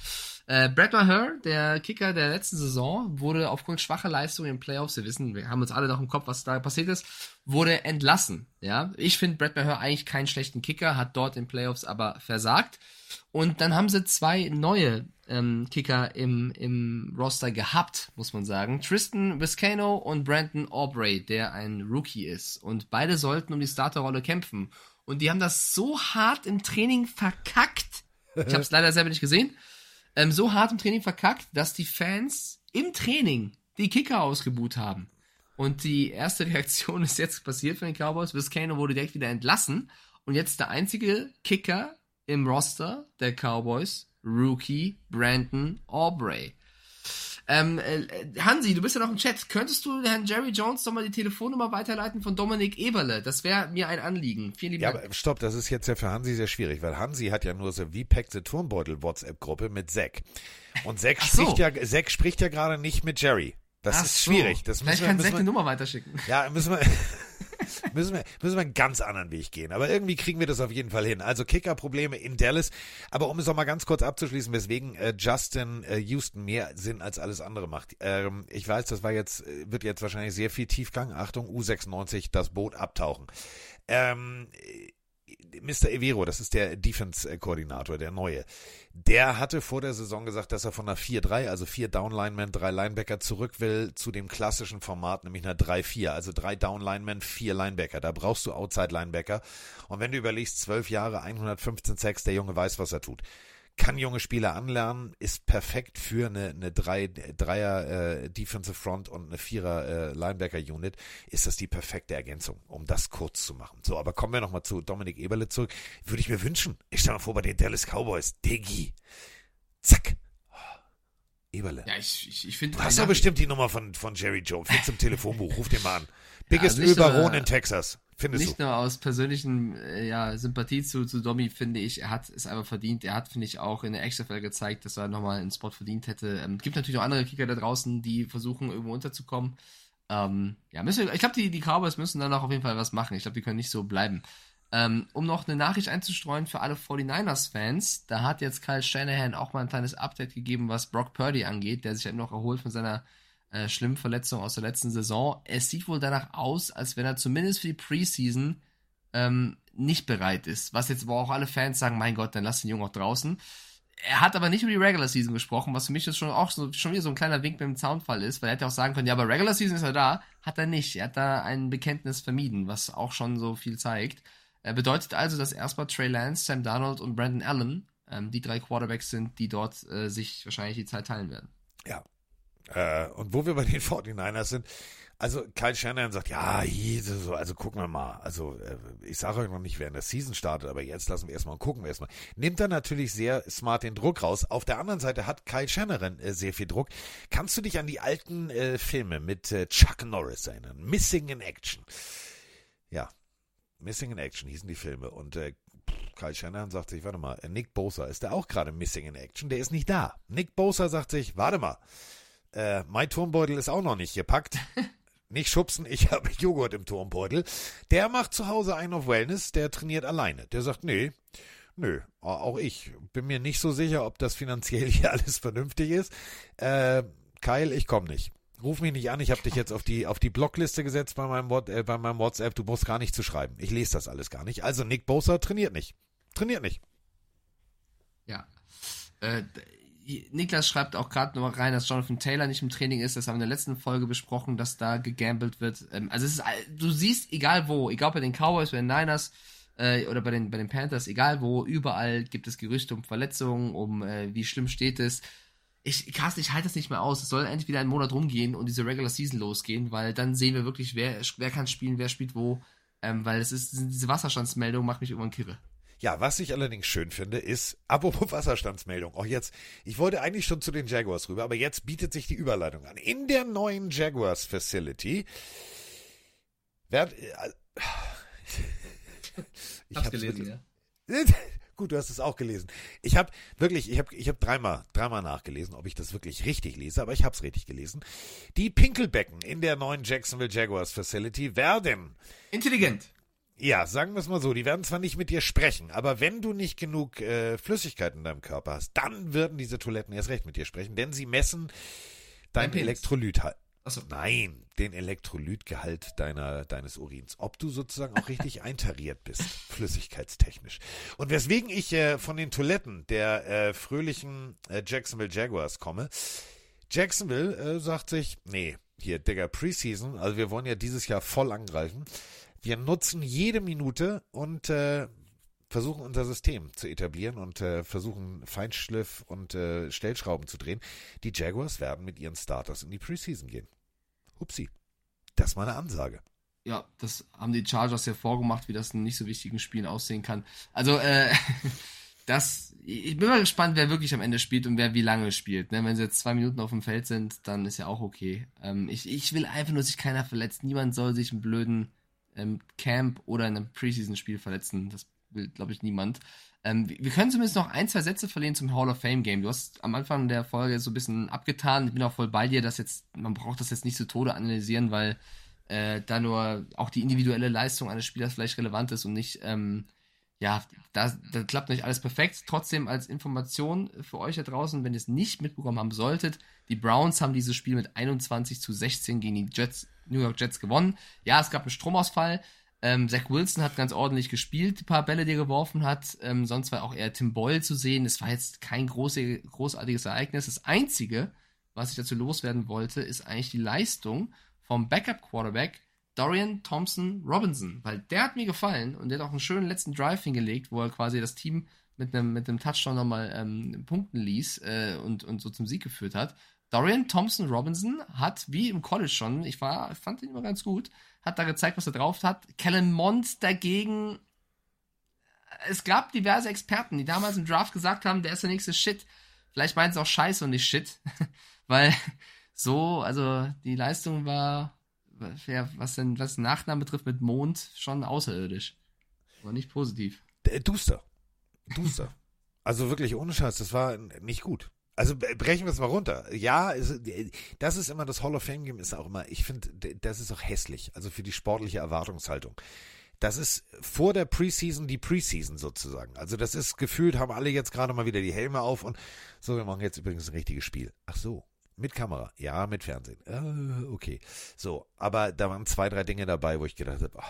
Speaker 2: Äh, Brad Maher, der Kicker der letzten Saison, wurde aufgrund schwacher Leistungen in Playoffs, wir wissen, wir haben uns alle noch im Kopf, was da passiert ist, wurde entlassen. Ja, ich finde Brad Maher eigentlich keinen schlechten Kicker, hat dort in Playoffs aber versagt. Und dann haben sie zwei neue ähm, Kicker im, im Roster gehabt, muss man sagen. Tristan Viscano und Brandon Aubrey, der ein Rookie ist. Und beide sollten um die Starterrolle kämpfen. Und die haben das so hart im Training verkackt. Ich habe es leider selber nicht gesehen. Ähm, so hart im Training verkackt, dass die Fans im Training die Kicker ausgebuht haben. Und die erste Reaktion ist jetzt passiert von den Cowboys. Vizcano wurde direkt wieder entlassen. Und jetzt der einzige Kicker im Roster der Cowboys, Rookie Brandon Aubrey. Ähm, äh, Hansi, du bist ja noch im Chat. Könntest du Herrn Jerry Jones doch mal die Telefonnummer weiterleiten von Dominik Eberle? Das wäre mir ein Anliegen. Vielen lieben
Speaker 1: Ja,
Speaker 2: Dank.
Speaker 1: aber stopp, das ist jetzt ja für Hansi sehr schwierig, weil Hansi hat ja nur so wie Pack the Turmbeutel WhatsApp-Gruppe mit Zack. Und Zack
Speaker 2: so.
Speaker 1: spricht ja, Zack spricht ja gerade nicht mit Jerry. Das
Speaker 2: Ach
Speaker 1: ist
Speaker 2: so.
Speaker 1: schwierig. Das
Speaker 2: Vielleicht
Speaker 1: müssen wir,
Speaker 2: kann Zack eine Nummer weiterschicken.
Speaker 1: Ja, müssen wir, müssen wir, müssen wir einen ganz anderen Weg gehen. Aber irgendwie kriegen wir das auf jeden Fall hin. Also Kicker-Probleme in Dallas. Aber um es noch mal ganz kurz abzuschließen, weswegen äh, Justin äh, Houston mehr Sinn als alles andere macht. Ähm, ich weiß, das war jetzt, äh, wird jetzt wahrscheinlich sehr viel Tiefgang. Achtung, U96, das Boot abtauchen. Ähm, Mr. Evero, das ist der Defense-Koordinator, der neue, der hatte vor der Saison gesagt, dass er von einer 4-3, also vier Down-Linemen, drei Linebacker zurück will zu dem klassischen Format, nämlich einer 3-4, also drei Down-Linemen, vier Linebacker. Da brauchst du Outside-Linebacker. Und wenn du überlegst, zwölf Jahre, 115 Sacks, der Junge weiß, was er tut kann junge Spieler anlernen, ist perfekt für eine, eine drei, Dreier äh, Defensive Front und eine Vierer äh, Linebacker Unit, ist das die perfekte Ergänzung, um das kurz zu machen. So, aber kommen wir nochmal zu Dominik Eberle zurück. Würde ich mir wünschen. Ich stell mal vor, bei den Dallas Cowboys, Diggi. Zack. Oh, Eberle.
Speaker 2: Ja, ich, ich, ich finde.
Speaker 1: Du hast doch bestimmt die Nummer von, von Jerry Jones. Find's im Telefonbuch. Ruf den mal an. Biggest
Speaker 2: nicht
Speaker 1: Ölbaron
Speaker 2: nur-
Speaker 1: in Texas. Findest
Speaker 2: Nicht
Speaker 1: du?
Speaker 2: nur aus persönlichen äh, ja, Sympathie zu, zu Domi, finde ich, er hat es einfach verdient. Er hat, finde ich, auch in der XFL gezeigt, dass er nochmal einen Spot verdient hätte. Ähm, gibt natürlich noch andere Kicker da draußen, die versuchen, irgendwo unterzukommen. Ähm, ja, müssen ich glaube, die, die Cowboys müssen dann auch auf jeden Fall was machen. Ich glaube, die können nicht so bleiben. Ähm, um noch eine Nachricht einzustreuen für alle 49ers-Fans, da hat jetzt Kyle Shanahan auch mal ein kleines Update gegeben, was Brock Purdy angeht, der sich halt noch erholt von seiner äh, schlimmen Verletzung aus der letzten Saison. Es sieht wohl danach aus, als wenn er zumindest für die Preseason ähm, nicht bereit ist. Was jetzt aber auch alle Fans sagen, mein Gott, dann lass den Jungen auch draußen. Er hat aber nicht über die Regular Season gesprochen, was für mich jetzt schon auch so, schon wieder so ein kleiner Wink mit dem Zaunfall ist, weil er hätte auch sagen können, ja, aber Regular Season ist er da. Hat er nicht. Er hat da ein Bekenntnis vermieden, was auch schon so viel zeigt. Er bedeutet also, dass erstmal Trey Lance, Sam Darnold und Brandon Allen ähm, die drei Quarterbacks sind, die dort äh, sich wahrscheinlich die Zeit teilen werden.
Speaker 1: Ja. Äh, und wo wir bei den 49ers sind, also Kyle Shanahan sagt, ja, so, also gucken wir mal. Also äh, ich sage euch noch nicht, wer in der Season startet, aber jetzt lassen wir erstmal und gucken wir erstmal. Nimmt er natürlich sehr smart den Druck raus. Auf der anderen Seite hat Kyle Shanahan äh, sehr viel Druck. Kannst du dich an die alten äh, Filme mit äh, Chuck Norris erinnern? Missing in Action. Ja, Missing in Action hießen die Filme und äh, Kyle Shanahan sagt sich, warte mal, Nick Bosa, ist der auch gerade Missing in Action? Der ist nicht da. Nick Bosa sagt sich, warte mal, äh, mein Turmbeutel ist auch noch nicht gepackt. Nicht schubsen, ich habe Joghurt im Turmbeutel. Der macht zu Hause einen auf Wellness, der trainiert alleine. Der sagt, nee, nö, auch ich bin mir nicht so sicher, ob das finanziell hier alles vernünftig ist. Äh, Kyle, ich komme nicht. Ruf mich nicht an, ich habe dich jetzt auf die auf die Blockliste gesetzt bei meinem, äh, bei meinem WhatsApp. Du musst gar nicht zu schreiben. Ich lese das alles gar nicht. Also Nick Bosa trainiert nicht. Trainiert nicht.
Speaker 2: Ja. Äh, Niklas schreibt auch gerade noch rein, dass Jonathan Taylor nicht im Training ist. Das haben wir in der letzten Folge besprochen, dass da gegambelt wird. Ähm, also es ist, du siehst, egal wo, egal bei den Cowboys, bei den Niners äh, oder bei den, bei den Panthers, egal wo, überall gibt es Gerüchte um Verletzungen, um äh, wie schlimm steht es. Ich, Carsten, ich halte das nicht mehr aus. Es soll endlich wieder einen Monat rumgehen und diese Regular Season losgehen, weil dann sehen wir wirklich, wer, wer kann spielen, wer spielt wo. Ähm, weil es ist, diese Wasserstandsmeldung macht mich irgendwann kirre.
Speaker 1: Ja, was ich allerdings schön finde, ist, apropos Wasserstandsmeldung, auch jetzt, ich wollte eigentlich schon zu den Jaguars rüber, aber jetzt bietet sich die Überleitung an. In der neuen Jaguars Facility werd, äh, ich
Speaker 2: Hab's
Speaker 1: hab's
Speaker 2: gelesen,
Speaker 1: wirklich-
Speaker 2: ja.
Speaker 1: Gut, du hast es auch gelesen. Ich habe wirklich, ich habe ich hab dreimal, dreimal nachgelesen, ob ich das wirklich richtig lese, aber ich habe es richtig gelesen. Die Pinkelbecken in der neuen Jacksonville Jaguars Facility werden
Speaker 2: Intelligent.
Speaker 1: Ja, sagen wir es mal so, die werden zwar nicht mit dir sprechen, aber wenn du nicht genug äh, Flüssigkeit in deinem Körper hast, dann würden diese Toiletten erst recht mit dir sprechen, denn sie messen dein
Speaker 2: Dein Penis.
Speaker 1: Elektrolythalt.
Speaker 2: Achso.
Speaker 1: Nein, den Elektrolytgehalt deiner, deines Urins. Ob du sozusagen auch richtig eintariert bist, flüssigkeitstechnisch. Und weswegen ich äh, von den Toiletten der äh, fröhlichen äh, Jacksonville Jaguars komme, Jacksonville äh, sagt sich, nee, hier, Digga, Preseason, also wir wollen ja dieses Jahr voll angreifen. Wir nutzen jede Minute und äh, versuchen unser System zu etablieren und äh, versuchen Feinschliff und äh, Stellschrauben zu drehen. Die Jaguars werden mit ihren Starters in die Preseason gehen. Hupsi. Das ist meine Ansage.
Speaker 2: Ja, das haben die Chargers ja vorgemacht, wie das in nicht so wichtigen Spielen aussehen kann. Also, äh, das, ich bin mal gespannt, wer wirklich am Ende spielt und wer wie lange spielt. Ne? Wenn sie jetzt zwei Minuten auf dem Feld sind, dann ist ja auch okay. Ähm, ich, ich will einfach nur, dass sich keiner verletzt. Niemand soll sich im blöden ähm, Camp oder in einem Preseason-Spiel verletzen. Das will, glaube ich, niemand. Ähm, wir können zumindest noch ein, zwei Sätze verlieren zum Hall of Fame Game. Du hast am Anfang der Folge so ein bisschen abgetan. Ich bin auch voll bei dir, dass jetzt, man braucht das jetzt nicht zu Tode analysieren, weil äh, da nur auch die individuelle Leistung eines Spielers vielleicht relevant ist und nicht, ähm, ja, da, da klappt nicht alles perfekt. Trotzdem als Information für euch da draußen, wenn ihr es nicht mitbekommen haben solltet, die Browns haben dieses Spiel mit 21 zu 16 gegen die Jets, New York Jets gewonnen. Ja, es gab einen Stromausfall. Ähm, Zach Wilson hat ganz ordentlich gespielt, die paar Bälle, die er geworfen hat. Ähm, sonst war auch eher Tim Boyle zu sehen. Es war jetzt kein große, großartiges Ereignis. Das Einzige, was ich dazu loswerden wollte, ist eigentlich die Leistung vom Backup-Quarterback Dorian Thompson Robinson, weil der hat mir gefallen und der hat auch einen schönen letzten Drive hingelegt, wo er quasi das Team mit einem, mit einem Touchdown nochmal ähm, punkten ließ äh, und, und so zum Sieg geführt hat. Dorian Thompson Robinson hat, wie im College schon, ich, war, fand ihn immer ganz gut, hat da gezeigt, was er drauf hat. Kellen Mond dagegen, es gab diverse Experten, die damals im Draft gesagt haben, der ist der nächste Shit. Vielleicht meint es auch Scheiße und nicht Shit, weil so, also die Leistung war, was denn was den Nachnamen betrifft, mit Mond schon außerirdisch. Aber nicht positiv.
Speaker 1: Duster. Duster. also wirklich ohne Scheiß, das war nicht gut. Also brechen wir es mal runter. Ja, das ist immer das Hall of Fame Game, ist auch immer, ich finde, das ist auch hässlich, also für die sportliche Erwartungshaltung. Das ist vor der Preseason die Preseason sozusagen. Also das ist gefühlt, haben alle jetzt gerade mal wieder die Helme auf und so, wir machen jetzt übrigens ein richtiges Spiel. Ach so, mit Kamera, ja, mit Fernsehen. Äh, okay. So, aber da waren zwei, drei Dinge dabei, wo ich gedacht habe, oh,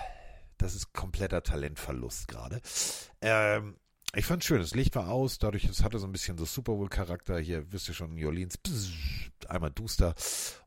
Speaker 1: das ist kompletter Talentverlust gerade. Ähm, ich fand schön, das Licht war aus, dadurch, es hatte so ein bisschen so Super Bowl-Charakter. Hier, wisst ihr schon, New Orleans, pss, einmal duster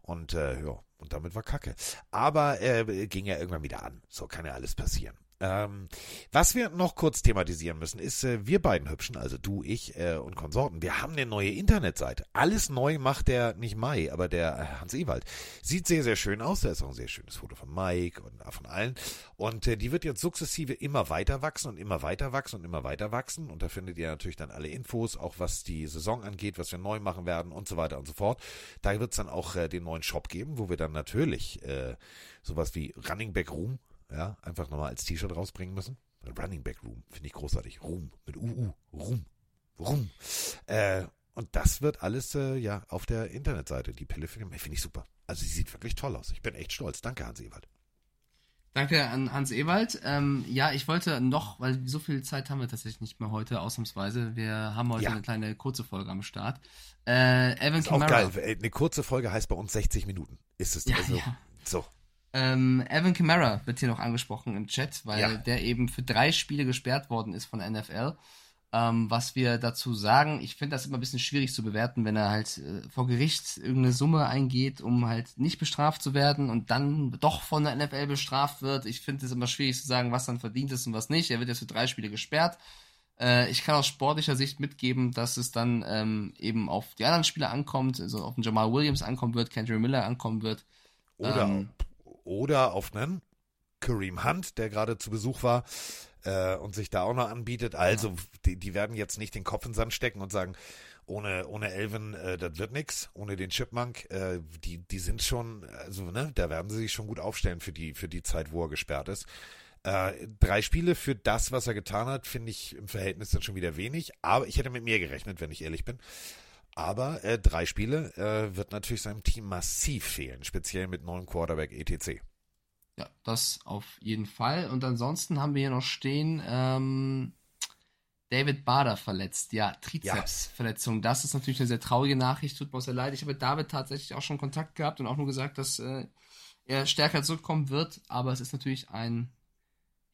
Speaker 1: und äh, ja, und damit war Kacke. Aber äh, ging ja irgendwann wieder an. So kann ja alles passieren. Ähm, was wir noch kurz thematisieren müssen, ist, äh, wir beiden Hübschen, also du, ich äh, und Konsorten, wir haben eine neue Internetseite. Alles neu macht der, nicht Mai, aber der äh, Hans Ewald. Sieht sehr, sehr schön aus. Da ist auch ein sehr schönes Foto von Mike und von allen. Und äh, die wird jetzt sukzessive immer weiter wachsen und immer weiter wachsen und immer weiter wachsen. Und da findet ihr natürlich dann alle Infos, auch was die Saison angeht, was wir neu machen werden und so weiter und so fort. Da wird es dann auch äh, den neuen Shop geben, wo wir dann natürlich äh, sowas wie Running Back Room ja, einfach nochmal als T-Shirt rausbringen müssen. Running Back Room, finde ich großartig. Room, mit UU, Room, Room. Äh, und das wird alles, äh, ja, auf der Internetseite. Die Pille finde ich super. Also sie sieht wirklich toll aus. Ich bin echt stolz. Danke, Hans Ewald.
Speaker 2: Danke an Hans Ewald. Ähm, ja, ich wollte noch, weil so viel Zeit haben wir tatsächlich nicht mehr heute, ausnahmsweise. Wir haben heute ja. eine kleine kurze Folge am Start.
Speaker 1: Äh, Evan ist Kamara. auch geil. Eine kurze Folge heißt bei uns 60 Minuten. Ist es ja, also ja. so.
Speaker 2: Ähm, Evan Kamara wird hier noch angesprochen im Chat, weil ja. der eben für drei Spiele gesperrt worden ist von NFL. Ähm, was wir dazu sagen, ich finde das immer ein bisschen schwierig zu bewerten, wenn er halt äh, vor Gericht irgendeine Summe eingeht, um halt nicht bestraft zu werden und dann doch von der NFL bestraft wird. Ich finde es immer schwierig zu sagen, was dann verdient ist und was nicht. Er wird jetzt für drei Spiele gesperrt. Äh, ich kann aus sportlicher Sicht mitgeben, dass es dann ähm, eben auf die anderen Spieler ankommt, also auf den Jamal Williams ankommen wird, Kendrick Miller ankommen wird.
Speaker 1: Oder ähm, oder auf einen Kareem Hunt, der gerade zu Besuch war äh, und sich da auch noch anbietet. Also, die, die werden jetzt nicht den Kopf in den Sand stecken und sagen, ohne, ohne Elvin, äh, das wird nix, ohne den Chipmunk, äh, die, die sind schon, also, ne, da werden sie sich schon gut aufstellen für die, für die Zeit, wo er gesperrt ist. Äh, drei Spiele für das, was er getan hat, finde ich im Verhältnis dann schon wieder wenig, aber ich hätte mit mir gerechnet, wenn ich ehrlich bin. Aber äh, drei Spiele äh, wird natürlich seinem Team massiv fehlen, speziell mit neuem Quarterback ETC.
Speaker 2: Ja, das auf jeden Fall. Und ansonsten haben wir hier noch stehen, ähm, David Bader verletzt. Ja, Trizepsverletzung. Ja. Das ist natürlich eine sehr traurige Nachricht. Tut mir sehr leid. Ich habe mit David tatsächlich auch schon Kontakt gehabt und auch nur gesagt, dass äh, er stärker zurückkommen wird. Aber es ist natürlich ein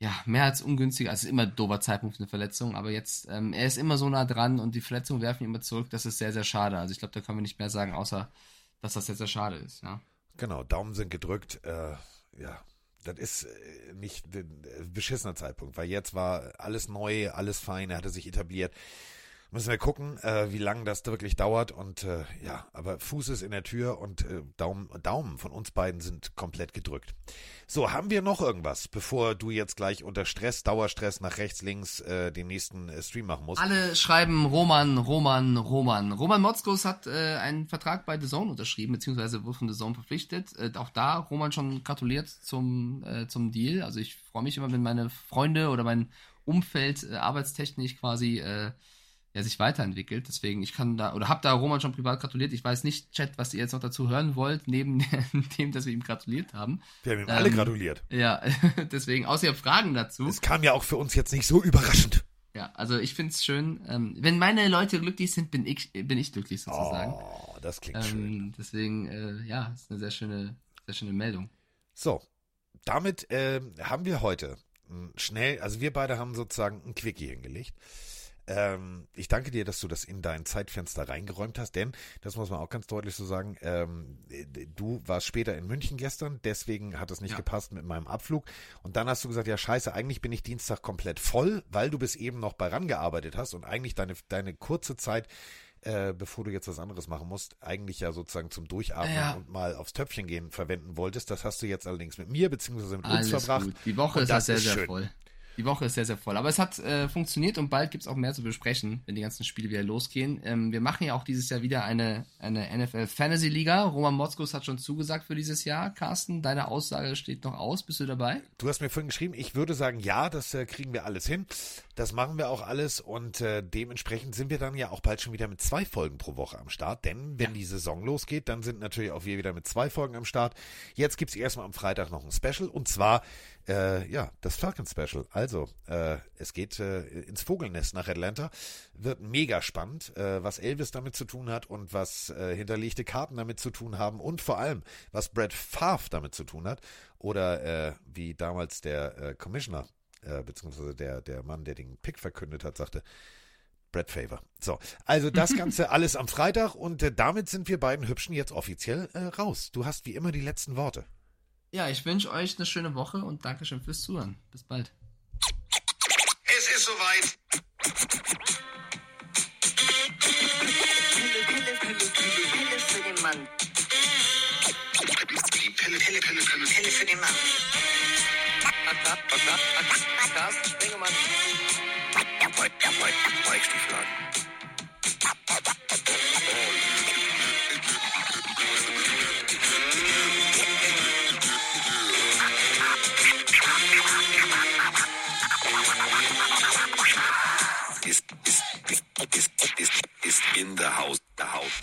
Speaker 2: ja, mehr als ungünstig. Also immer ein dober Zeitpunkt für eine Verletzung, aber jetzt, ähm, er ist immer so nah dran und die Verletzungen werfen ihn immer zurück. Das ist sehr, sehr schade. Also ich glaube, da können wir nicht mehr sagen, außer dass das sehr, sehr schade ist, ja.
Speaker 1: Genau, Daumen sind gedrückt. Äh, ja, das ist äh, nicht ein beschissener Zeitpunkt, weil jetzt war alles neu, alles fein, er hatte sich etabliert. Müssen wir gucken, äh, wie lange das wirklich dauert. Und äh, ja, aber Fuß ist in der Tür und äh, Daumen, Daumen von uns beiden sind komplett gedrückt. So, haben wir noch irgendwas, bevor du jetzt gleich unter Stress, Dauerstress nach rechts, links äh, den nächsten äh, Stream machen musst?
Speaker 2: Alle schreiben Roman, Roman, Roman. Roman Motzkos hat äh, einen Vertrag bei The Zone unterschrieben, beziehungsweise wurde von The Zone verpflichtet. Äh, auch da Roman schon gratuliert zum, äh, zum Deal. Also ich freue mich immer, wenn meine Freunde oder mein Umfeld äh, arbeitstechnisch quasi äh, ja, sich weiterentwickelt. Deswegen, ich kann da, oder hab da Roman schon privat gratuliert. Ich weiß nicht, Chat, was ihr jetzt noch dazu hören wollt, neben dem, dass wir ihm gratuliert haben.
Speaker 1: Wir haben ihm alle
Speaker 2: Ähm,
Speaker 1: gratuliert.
Speaker 2: Ja, deswegen, außer ihr habt Fragen dazu.
Speaker 1: Es kam ja auch für uns jetzt nicht so überraschend.
Speaker 2: Ja, also ich find's schön. Ähm, wenn meine Leute glücklich sind, bin ich, bin ich glücklich sozusagen.
Speaker 1: Oh, das klingt schön.
Speaker 2: ähm, deswegen, äh, ja, ist eine sehr schöne, sehr schöne Meldung.
Speaker 1: So, damit ähm, haben wir heute m, schnell, also wir beide haben sozusagen ein Quickie hingelegt. Ähm, ich danke dir, dass du das in dein Zeitfenster reingeräumt hast, denn, das muss man auch ganz deutlich so sagen, ähm, du warst später in München gestern, deswegen hat es nicht
Speaker 2: Ja.
Speaker 1: gepasst mit meinem Abflug. Und dann hast du gesagt, ja scheiße, eigentlich bin ich Dienstag komplett voll, weil du bis eben noch bei RAN gearbeitet hast und eigentlich deine, deine kurze Zeit äh, bevor du jetzt was anderes machen musst, eigentlich ja sozusagen zum Durchatmen
Speaker 2: Ja.
Speaker 1: und mal aufs Töpfchen gehen verwenden wolltest. Das hast du jetzt allerdings mit mir beziehungsweise mit uns
Speaker 2: Alles
Speaker 1: verbracht.
Speaker 2: gut. Die Woche
Speaker 1: Und
Speaker 2: ist
Speaker 1: das
Speaker 2: sehr,
Speaker 1: ist
Speaker 2: sehr voll. Die Woche ist sehr, sehr voll. Aber es hat äh, funktioniert und bald gibt's auch mehr zu besprechen, wenn die ganzen Spiele wieder losgehen. Ähm, wir machen ja auch dieses Jahr wieder eine, eine NFL Fantasy Liga. Roman Motzkos hat schon zugesagt für dieses Jahr. Carsten, deine Aussage steht noch aus. Bist du dabei?
Speaker 1: Du hast mir vorhin geschrieben, ich würde sagen, ja, das äh, kriegen wir alles hin. Das machen wir auch alles und äh, dementsprechend sind wir dann ja auch bald schon wieder mit zwei Folgen pro Woche am Start. Denn wenn die Saison losgeht, dann sind natürlich auch wir wieder mit zwei Folgen am Start. Jetzt gibt's erstmal am Freitag noch ein Special und zwar äh, ja, das Falcon Special. Also, äh, es geht äh, ins Vogelnest nach Atlanta. Wird mega spannend, äh, was Elvis damit zu tun hat und was äh, hinterlegte Karten damit zu tun haben und vor allem, was Brad Favre damit zu tun hat. Oder äh, wie damals der äh, Commissioner, äh, beziehungsweise der, der Mann, der den Pick verkündet hat, sagte, Brad Favor. So, also das Ganze alles am Freitag und äh, damit sind wir beiden Hübschen jetzt offiziell äh, raus. Du hast wie immer die letzten Worte.
Speaker 2: Ja, ich wünsche euch eine schöne Woche und Dankeschön fürs Zuhören. Bis bald.
Speaker 7: Es ist soweit.
Speaker 8: Pille, Pille, Pille, Pille, Pille für den Mann.
Speaker 7: Die Pille, Pille, Pille, Pille.
Speaker 8: Pille für den Mann.
Speaker 7: Carsten Spengemann. Weichstiefladen. Ist, the house, the house.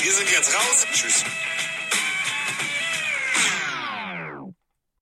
Speaker 7: Wir sind jetzt raus. Tschüss.